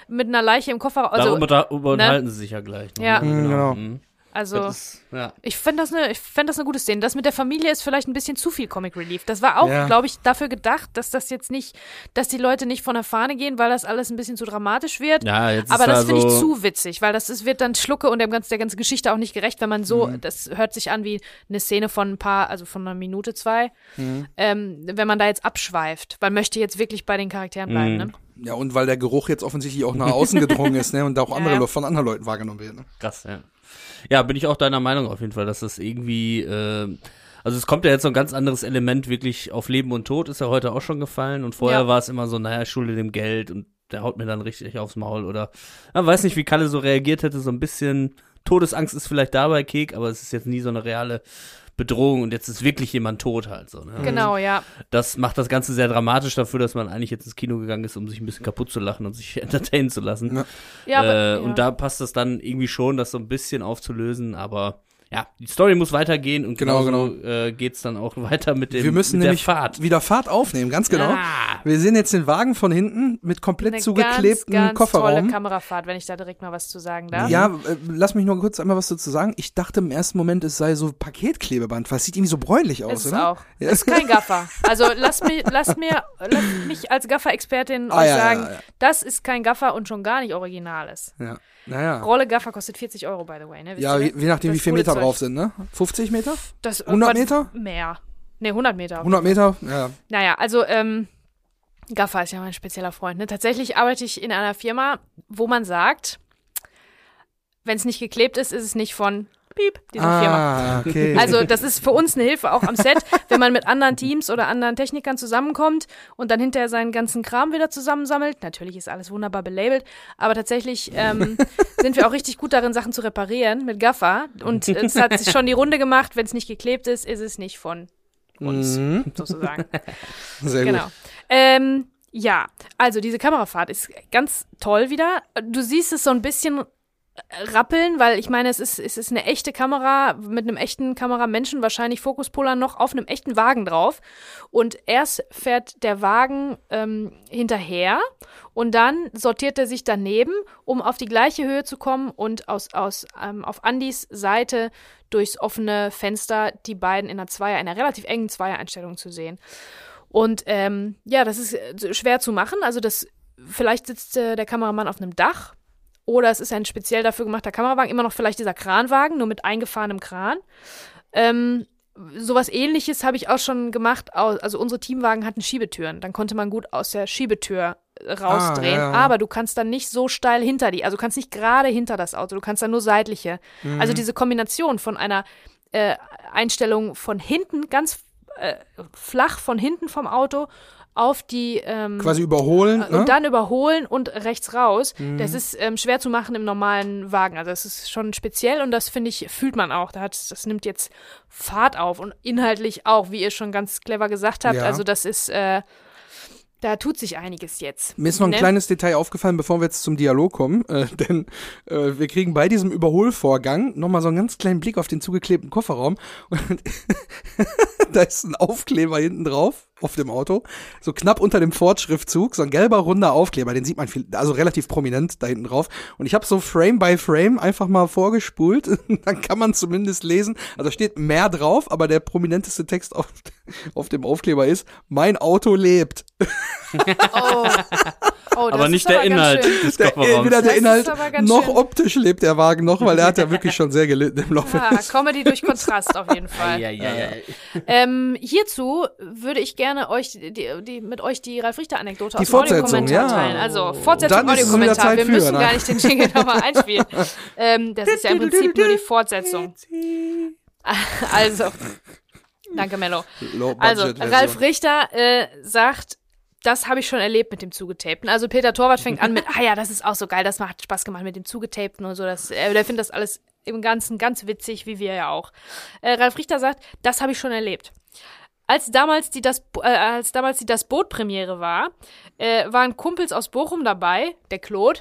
mit einer Leiche im Kofferraum. Also, Darüber darüber unterhalten sie sich ja gleich. noch, Ja. ne? Mhm, genau. Mhm. Also ist, ja. ich fände das eine, ich fänd das eine gute Szene. Das mit der Familie ist vielleicht ein bisschen zu viel Comic Relief. Das war auch, Ja. glaube ich, dafür gedacht, dass das jetzt nicht, dass die Leute nicht von der Fahne gehen, weil das alles ein bisschen zu dramatisch wird. ja, jetzt Aber ist das da finde ich so, zu witzig, weil das ist, wird dann Schlucke und der ganzen, der ganzen Geschichte auch nicht gerecht, wenn man so, Mhm. das hört sich an wie eine Szene von ein paar, also von einer Minute, zwei, Mhm. ähm, wenn man da jetzt abschweift. Man möchte jetzt wirklich bei den Charakteren bleiben, Mhm. ne? Ja, und weil der Geruch jetzt offensichtlich auch nach außen gedrungen ist, ne? Und auch andere Ja. Von anderen Leuten wahrgenommen wird, ne? Krass, ja. Ja, bin ich auch deiner Meinung auf jeden Fall, dass das irgendwie, äh, also es kommt ja jetzt so ein ganz anderes Element wirklich auf Leben und Tod, ist ja heute auch schon gefallen und vorher Ja. war es immer so, naja, ich schulde dem Geld und der haut mir dann richtig aufs Maul oder, man weiß nicht, wie Kalle so reagiert hätte, so ein bisschen Todesangst ist vielleicht da bei Kek, aber es ist jetzt nie so eine reale Bedrohung und jetzt ist wirklich jemand tot halt so, ne? Genau, ja. Das macht das Ganze sehr dramatisch dafür, dass man eigentlich jetzt ins Kino gegangen ist, um sich ein bisschen kaputt zu lachen und sich entertainen zu lassen. Ja. Ja, aber, äh, ja. Und da passt es dann irgendwie schon, das so ein bisschen aufzulösen, aber ja, die Story muss weitergehen und Genau, genauso Äh, geht's dann auch weiter mit dem Wir müssen mit der nämlich Fahrt. wieder Fahrt aufnehmen, ganz genau. Ah. Wir sehen jetzt den Wagen von hinten mit komplett eine zugeklebten ganz, ganz Kofferraum. tolle Kamerafahrt, wenn ich da direkt mal was zu sagen darf. Ja, äh, lass mich nur kurz einmal was dazu sagen. Ich dachte im ersten Moment, es sei so Paketklebeband, weil es sieht irgendwie so bräunlich aus, Ist es oder? auch. Ja. Ist kein Gaffer. Also lass mich, lass mir, lass mich als Gaffer-Expertin Ah, euch ja, ja, sagen, ja. das ist kein Gaffer und schon gar nicht Originales. Ja. Naja. Rolle Gaffer kostet 40 Euro, by the way. Ne? Wisst Ja, je, je nachdem, Das wie viel coole Meter Zeug. drauf sind, ne? 50 Meter? Das, 100 was- Meter? Mehr. Ne, 100 Meter. 100 Meter? Ja. Naja, also, ähm, Gaffer ist ja mein spezieller Freund. Ne? Tatsächlich arbeite ich in einer Firma, wo man sagt, wenn es nicht geklebt ist, ist es nicht von Piep, Firma. Ah, okay. Also das ist für uns eine Hilfe auch am Set, wenn man mit anderen Teams oder anderen Technikern zusammenkommt und dann hinterher seinen ganzen Kram wieder zusammensammelt. Natürlich ist alles wunderbar belabelt, aber tatsächlich ähm, sind wir auch richtig gut darin, Sachen zu reparieren mit Gaffer. Und es hat sich schon die Runde gemacht, wenn es nicht geklebt ist, ist es nicht von uns, Mhm. sozusagen. Sehr Genau. gut. Ähm, ja, also diese Kamerafahrt ist ganz toll wieder. Du siehst es so ein bisschen rappeln, weil ich meine, es ist, es ist eine echte Kamera mit einem echten Kameramenschen, wahrscheinlich Fokuspuller noch auf einem echten Wagen drauf. Und erst fährt der Wagen ähm, hinterher und dann sortiert er sich daneben, um auf die gleiche Höhe zu kommen und aus, aus, ähm, auf Andys Seite durchs offene Fenster die beiden in einer Zweier, in einer relativ engen Zweier-Einstellung zu sehen. Und ähm, ja, das ist äh, schwer zu machen. Also das, vielleicht sitzt äh, der Kameramann auf einem Dach oder es ist ein speziell dafür gemachter Kamerawagen, immer noch vielleicht dieser Kranwagen, nur mit eingefahrenem Kran. Ähm, sowas ähnliches habe ich auch schon gemacht. Also unsere Teamwagen hatten Schiebetüren. Dann konnte man gut aus der Schiebetür rausdrehen. ja, ja. Aber du kannst dann nicht so steil hinter die, also du kannst nicht gerade hinter das Auto, du kannst dann nur seitliche. Also diese Kombination von einer äh, Einstellung von hinten, ganz äh, flach von hinten vom Auto auf die ähm, Quasi überholen, und ne? dann überholen und rechts raus. Mhm. Das ist ähm, schwer zu machen im normalen Wagen. Also das ist schon speziell und das finde ich, fühlt man auch. Da hat, das nimmt jetzt Fahrt auf und inhaltlich auch, wie ihr schon ganz clever gesagt habt. Ja. Also das ist, äh, da tut sich einiges jetzt. Mir ist noch ein Ne? kleines Detail aufgefallen, bevor wir jetzt zum Dialog kommen, äh, denn äh, wir kriegen bei diesem Überholvorgang nochmal so einen ganz kleinen Blick auf den zugeklebten Kofferraum und da ist ein Aufkleber hinten drauf auf dem Auto, so knapp unter dem Ford-Schriftzug, so ein gelber runder Aufkleber, den sieht man viel, also relativ prominent da hinten drauf. Und ich habe so Frame by Frame einfach mal vorgespult, dann kann man zumindest lesen. Also steht mehr drauf, aber der prominenteste Text auf, auf dem Aufkleber ist: Mein Auto lebt. Oh. Oh, das Aber ist nicht der ganz Inhalt des Der, Kofferraums. weder der Inhalt aber noch schön. optisch lebt der Wagen noch, weil er hat ja wirklich schon sehr gelitten im Laufe. Ja, Comedy durch Kontrast auf jeden Fall. Ja, ja, ja. Ähm, hierzu würde ich gerne euch die, die, mit euch die Ralf Richter Anekdote Die aus dem Fortsetzung, Audiokommentar ja. teilen. Also Fortsetzung Audiokommentar. Zeit Wir für, müssen ne? gar nicht den Jingle nochmal einspielen. ähm, das ist ja im Prinzip nur die Fortsetzung. Also, danke Mello. Also, Ralf Richter äh, sagt, das habe ich schon erlebt mit dem Zugetapten. Also Peter Torwart fängt an mit, ah ja, das ist auch so geil, das macht Spaß gemacht mit dem Zugetapten und so. Das, äh, der findet das alles im Ganzen ganz witzig, wie wir ja auch. Äh, Ralf Richter sagt, das habe ich schon erlebt. Als damals die das, äh, als damals die das Boot Premiere war, äh, waren Kumpels aus Bochum dabei, der Claude,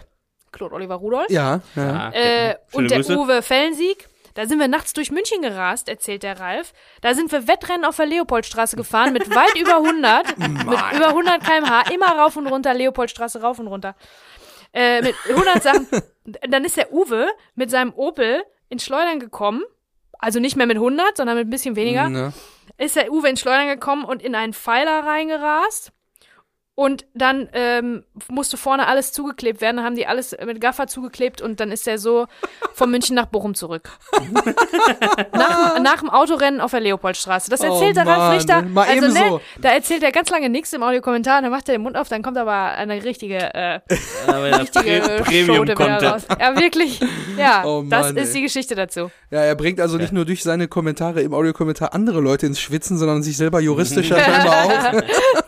Claude Oliver Rudolph, Ja, ja. äh, und der Grüße. Uwe Fellensieg. Da sind wir nachts durch München gerast, erzählt der Ralf. Da sind wir Wettrennen auf der Leopoldstraße gefahren mit weit über 100, mit über 100 km/h, immer rauf und runter, Leopoldstraße rauf und runter. Äh, mit 100 Sachen. Dann ist der Uwe mit seinem Opel ins Schleudern gekommen. Also nicht mehr mit 100, sondern mit ein bisschen weniger Ne? ist der Uwe ins Schleudern gekommen und in einen Pfeiler reingerast. Und dann ähm, musste vorne alles zugeklebt werden. Dann haben die alles mit Gaffer zugeklebt und dann ist er so von München nach Bochum zurück. nach, nach dem Autorennen auf der Leopoldstraße. Das Oh erzählt der Ralf Richter. mal also, ebenso. da erzählt er ganz lange nichts im Audiokommentar. Dann macht er den Mund auf, dann kommt aber eine richtige, äh, Aber ja, richtige Pre- Schote wieder raus. Ja, wirklich. Ja, Oh das Mann, ist ey. die Geschichte dazu. Ja, er bringt also nicht nur durch seine Kommentare im Audiokommentar andere Leute ins Schwitzen, sondern sich selber juristisch scheinbar auch.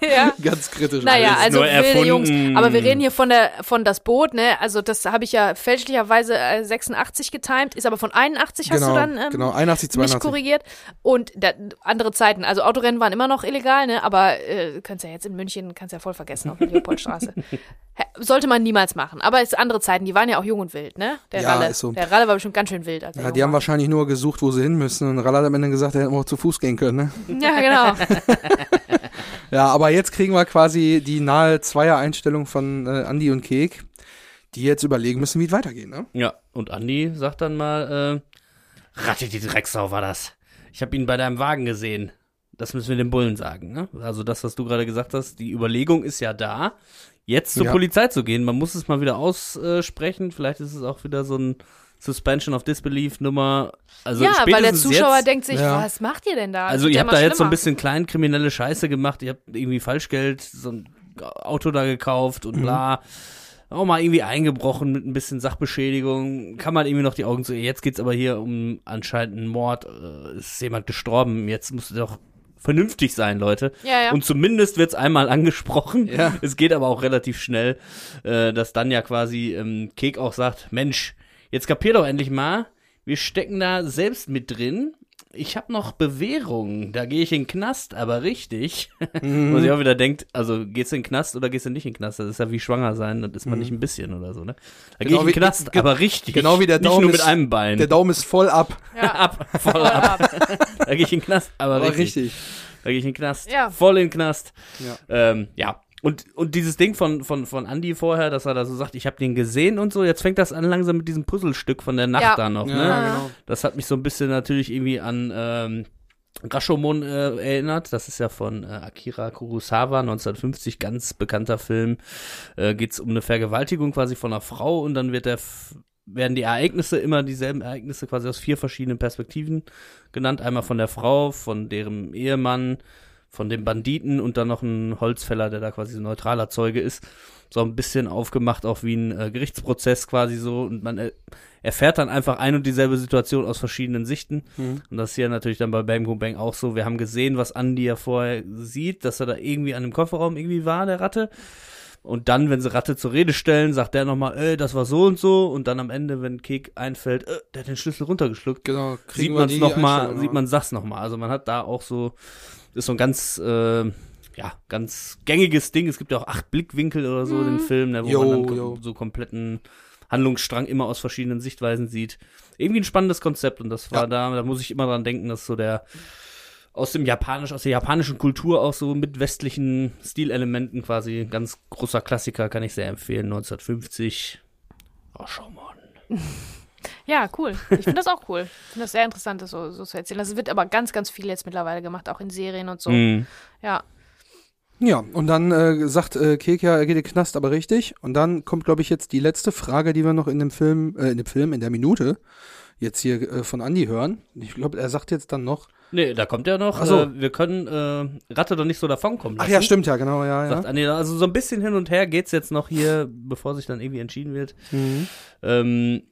ja. Ganz kritisch. Naja, Alles also nur wilde erfunden. Jungs. Aber wir reden hier von der von das Boot, ne? Also das habe ich ja fälschlicherweise äh, 86 getimed, ist aber von 81 hast genau, du dann ähm, genau, 81, mich 82. korrigiert. Und da, andere Zeiten. Also Autorennen waren immer noch illegal, ne? Aber äh, kannst ja jetzt in München, kannst ja voll vergessen auf der Leopoldstraße. Sollte man niemals machen. Aber es sind andere Zeiten, die waren ja auch jung und wild, ne? Der Ja, Ralle. ist so. Der Ralle war bestimmt ganz schön wild. Als Ja, die haben wahrscheinlich nur gesucht, wo sie hin müssen. Und Rall hat am Ende gesagt, er hätte auch zu Fuß gehen können. Ne? Ja, genau. Ja, aber jetzt kriegen wir quasi die nahe Zweier-Einstellung von äh, Andy und Kek, die jetzt überlegen müssen, wie es weitergeht. Ne? Ja, und Andi sagt dann mal, äh, Ratte die Drecksau war das. Ich habe ihn bei deinem Wagen gesehen. Das müssen wir dem Bullen sagen, ne? Also das, was du gerade gesagt hast, die Überlegung ist ja da, jetzt zur Ja. Polizei zu gehen. Man muss es mal wieder aussprechen. Vielleicht ist es auch wieder so ein Suspension of Disbelief Nummer. Also ja, weil der Zuschauer jetzt, denkt sich, Ja. was macht ihr denn da? Also wird ihr habt da jetzt so ein bisschen kleinkriminelle Scheiße gemacht. Ihr habt irgendwie Falschgeld, so ein Auto da gekauft Mhm. und bla. Auch mal irgendwie eingebrochen mit ein bisschen Sachbeschädigung. Kann man irgendwie noch die Augen zu. Jetzt geht's aber hier um anscheinend einen Mord. Äh, ist jemand gestorben. Jetzt musst du doch vernünftig sein, Leute. Ja, ja. Und zumindest wird's einmal angesprochen. Ja. Es geht aber auch relativ schnell, äh, dass dann ja quasi ähm, Kek auch sagt, Mensch, jetzt kapier doch endlich mal, wir stecken da selbst mit drin. Ich habe noch Bewährung, da gehe ich in den Knast, aber richtig. Wo sie auch wieder denkt, also gehst du in den Knast oder gehst du nicht in den Knast? Das ist ja wie schwanger sein, das ist man nicht ein bisschen oder so, ne? Da Genau gehe ich in wie- den Knast, ge- aber richtig. genau wie der Nicht Daumen nur mit ist- einem Bein. Der Daumen ist voll ab. ja. ab, voll ab. Da gehe ich in den Knast, aber, Aber richtig. richtig. Da gehe ich in den Knast. Ja. Voll in den Knast. Ja. Ähm, ja. Und, und dieses Ding von, von, von Andy vorher, dass er da so sagt, ich habe den gesehen und so, jetzt fängt das an langsam mit diesem Puzzlestück von der Nacht Ja. da noch, Ja, ne? genau. Das hat mich so ein bisschen natürlich irgendwie an ähm, Rashomon äh, erinnert. Das ist ja von äh, Akira Kurosawa, 1950, ganz bekannter Film. Äh, Geht es um eine Vergewaltigung quasi von einer Frau und dann wird der werden die Ereignisse immer dieselben Ereignisse quasi aus vier verschiedenen Perspektiven genannt. Einmal von der Frau, von deren Ehemann, von dem Banditen und dann noch ein Holzfäller, der da quasi so ein neutraler Zeuge ist. So ein bisschen aufgemacht, auch wie ein äh, Gerichtsprozess quasi so. Und man äh, erfährt dann einfach ein und dieselbe Situation aus verschiedenen Sichten. Mhm. Und das ist hier natürlich dann bei Bam Boom Bang auch so. Wir haben gesehen, was Andy ja vorher sieht, dass er da irgendwie an dem Kofferraum irgendwie war, der Ratte. Und dann, wenn sie Ratte zur Rede stellen, sagt der nochmal, ey, das war so und so. Und dann am Ende, wenn Kek einfällt, äh, der hat den Schlüssel runtergeschluckt, Genau. sieht wir man es nochmal, sieht man sag's nochmal. Also man hat da auch so, ist so ein ganz, äh, ja, ganz gängiges Ding. Es gibt ja auch acht Blickwinkel oder so, den Film, ne, wo Jo, man dann kom- so kompletten Handlungsstrang immer aus verschiedenen Sichtweisen sieht. Irgendwie ein spannendes Konzept und das war Ja. da, da muss ich immer dran denken, dass so der aus dem japanisch, aus der japanischen Kultur auch so mit westlichen Stilelementen quasi. Ganz großer Klassiker, kann ich sehr empfehlen. 1950. Rashomon. Ja, cool. Ich finde das auch cool. Ich finde das sehr interessant, das so, so zu erzählen. Das wird aber ganz, ganz viel jetzt mittlerweile gemacht, auch in Serien und so. Mhm. Ja. Ja, und dann äh, sagt äh, Kek ja, er geht in den Knast, aber richtig. Und dann kommt, glaube ich, jetzt die letzte Frage, die wir noch in dem Film, äh, in dem Film, in der Minute jetzt hier äh, von Andy hören. Ich glaube, er sagt jetzt dann noch. Nee, da kommt ja noch. Ach so. Äh, wir können äh, Ratte doch nicht so davonkommen Ach lassen. ja, stimmt ja, genau, ja, Sagt ja. Andi, also so ein bisschen hin und her geht's jetzt noch hier, bevor sich dann irgendwie entschieden wird. Mhm. Ähm,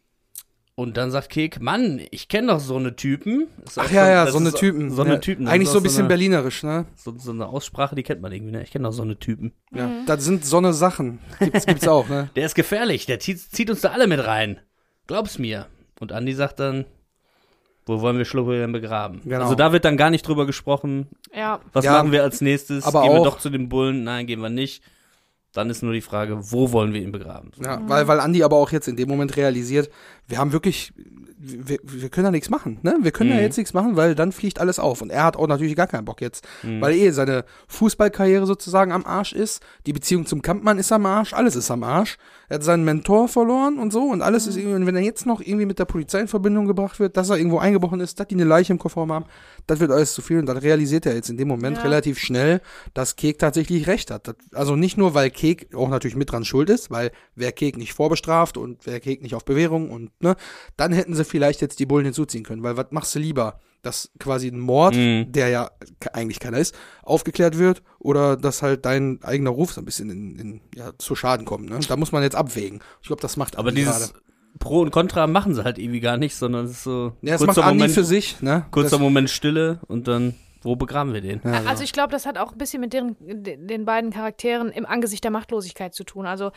und dann sagt Kek, Mann, ich kenne doch so eine Typen. Ist Ach ja, ja, so eine Typen. So eine ja. Typen. das Eigentlich so ein bisschen eine, berlinerisch, ne? So, so eine Aussprache, die kennt man irgendwie, ne? Ich kenne doch so eine Typen. Ja. Das sind so eine Sachen. Gibt's, gibt's auch, ne? Der ist gefährlich, der zieht, zieht uns da alle mit rein. Glaub's mir. Und Andi sagt dann, wo wollen wir Schluppe denn begraben? Genau. Also da wird dann gar nicht drüber gesprochen, Ja. was Ja, machen wir als nächstes? aber gehen wir doch zu den Bullen? Nein, gehen wir nicht. Dann ist nur die Frage, wo wollen wir ihn begraben? Ja, weil, weil Andi aber auch jetzt in dem Moment realisiert, wir haben wirklich, wir, wir können da nichts machen, ne? Wir können da Mhm. jetzt nichts machen, weil dann fliegt alles auf. Und er hat auch natürlich gar keinen Bock jetzt, Mhm. weil eh seine Fußballkarriere sozusagen am Arsch ist, die Beziehung zum Kampfmann ist am Arsch, alles ist am Arsch. Er hat seinen Mentor verloren und so und alles ist irgendwie, und wenn er jetzt noch irgendwie mit der Polizei in Verbindung gebracht wird, dass er irgendwo eingebrochen ist, dass die eine Leiche im Kofferraum haben, das wird alles zu viel und dann realisiert er jetzt in dem Moment Ja. relativ schnell, dass Kek tatsächlich recht hat. Das, also nicht nur, weil Kek auch natürlich mit dran schuld ist, weil wer Kek nicht vorbestraft und wer Kek nicht auf Bewährung und ne, dann hätten sie vielleicht jetzt die Bullen hinzuziehen können, weil was machst du lieber? Dass quasi ein Mord, Mhm. der ja eigentlich keiner ist, aufgeklärt wird oder dass halt dein eigener Ruf so ein bisschen in, in, ja, zu Schaden kommt. Ne? Da muss man jetzt abwägen. Ich glaube, das macht Aber dieses gerade. Pro und Contra machen sie halt irgendwie gar nicht, sondern es ist so Ja, das macht kurzer Andi Moment, für sich. Ne? kurzer das, Moment Stille und dann, wo begraben wir den? ja, Also ich glaube, das hat auch ein bisschen mit deren, de- den beiden Charakteren im Angesicht der Machtlosigkeit zu tun. Also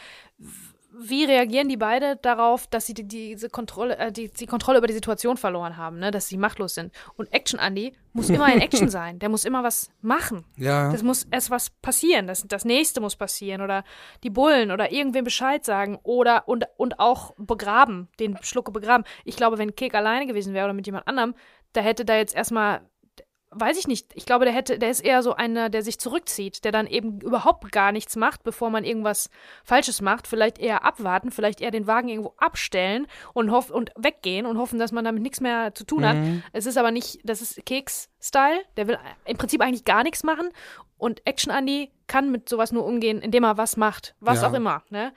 wie reagieren die beide darauf, dass sie die, diese Kontrolle, äh, die, die Kontrolle über die Situation verloren haben, ne? dass sie machtlos sind? Und Action Andy muss immer in Action sein. Der muss immer was machen. ja. Das muss erst was passieren. Das, das nächste muss passieren. Oder die Bullen oder irgendwem Bescheid sagen. Oder und, und auch begraben, den Schlucke begraben. Ich glaube, wenn Kek alleine gewesen wäre oder mit jemand anderem, da hätte da jetzt erstmal, weiß ich nicht, ich glaube, der hätte, der ist eher so einer, der sich zurückzieht, der dann eben überhaupt gar nichts macht, bevor man irgendwas Falsches macht. Vielleicht eher abwarten, vielleicht eher den Wagen irgendwo abstellen und hoff und weggehen und hoffen, dass man damit nichts mehr zu tun hat. Es ist aber nicht, das ist Keks-Style, der will im Prinzip eigentlich gar nichts machen. Und Action Andy kann mit sowas nur umgehen, indem er was macht. Was Ja. auch immer, ne?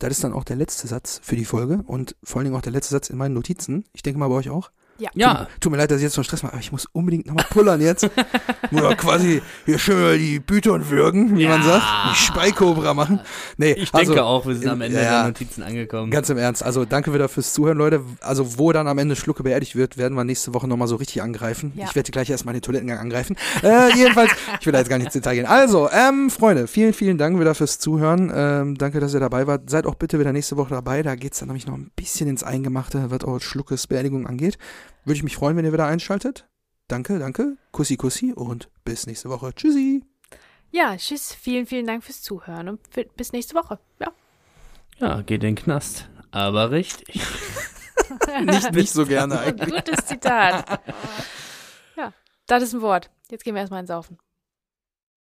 Das ist dann auch der letzte Satz für die Folge und vor allen Dingen auch der letzte Satz in meinen Notizen. Ich denke mal bei euch auch. Ja, Tut mir leid, dass ich jetzt noch Stress mache, aber ich muss unbedingt nochmal pullern jetzt. ja quasi hier schön mal die Büton würgen, wie man Ja. sagt. Die Speikobra machen. Nee, ich also, denke auch, wir sind am Ende ja, ja. der Notizen angekommen. Ganz im Ernst. Also danke wieder fürs Zuhören, Leute. Also wo dann am Ende Schlucke beerdigt wird, werden wir nächste Woche nochmal so richtig angreifen. Ja. Ich werde gleich erstmal den Toilettengang angreifen. Äh, jedenfalls, ich will da jetzt gar nicht ins Detail gehen. Also, ähm, Freunde, vielen, vielen Dank wieder fürs Zuhören. Ähm, danke, dass ihr dabei wart. Seid auch bitte wieder nächste Woche dabei. Da geht's dann nämlich noch ein bisschen ins Eingemachte, was auch Schluckes Beerdigung angeht. Würde ich mich freuen, wenn ihr wieder einschaltet. Danke, danke. Kussi, kussi und bis nächste Woche. Tschüssi. Ja, tschüss. Vielen, vielen Dank fürs Zuhören und fi- bis nächste Woche. Ja. Ja, geht in den Knast. Aber richtig. Nicht, nicht so gerne eigentlich. Gutes Zitat. Ja, das ist ein Wort. Jetzt gehen wir erstmal ins Saufen.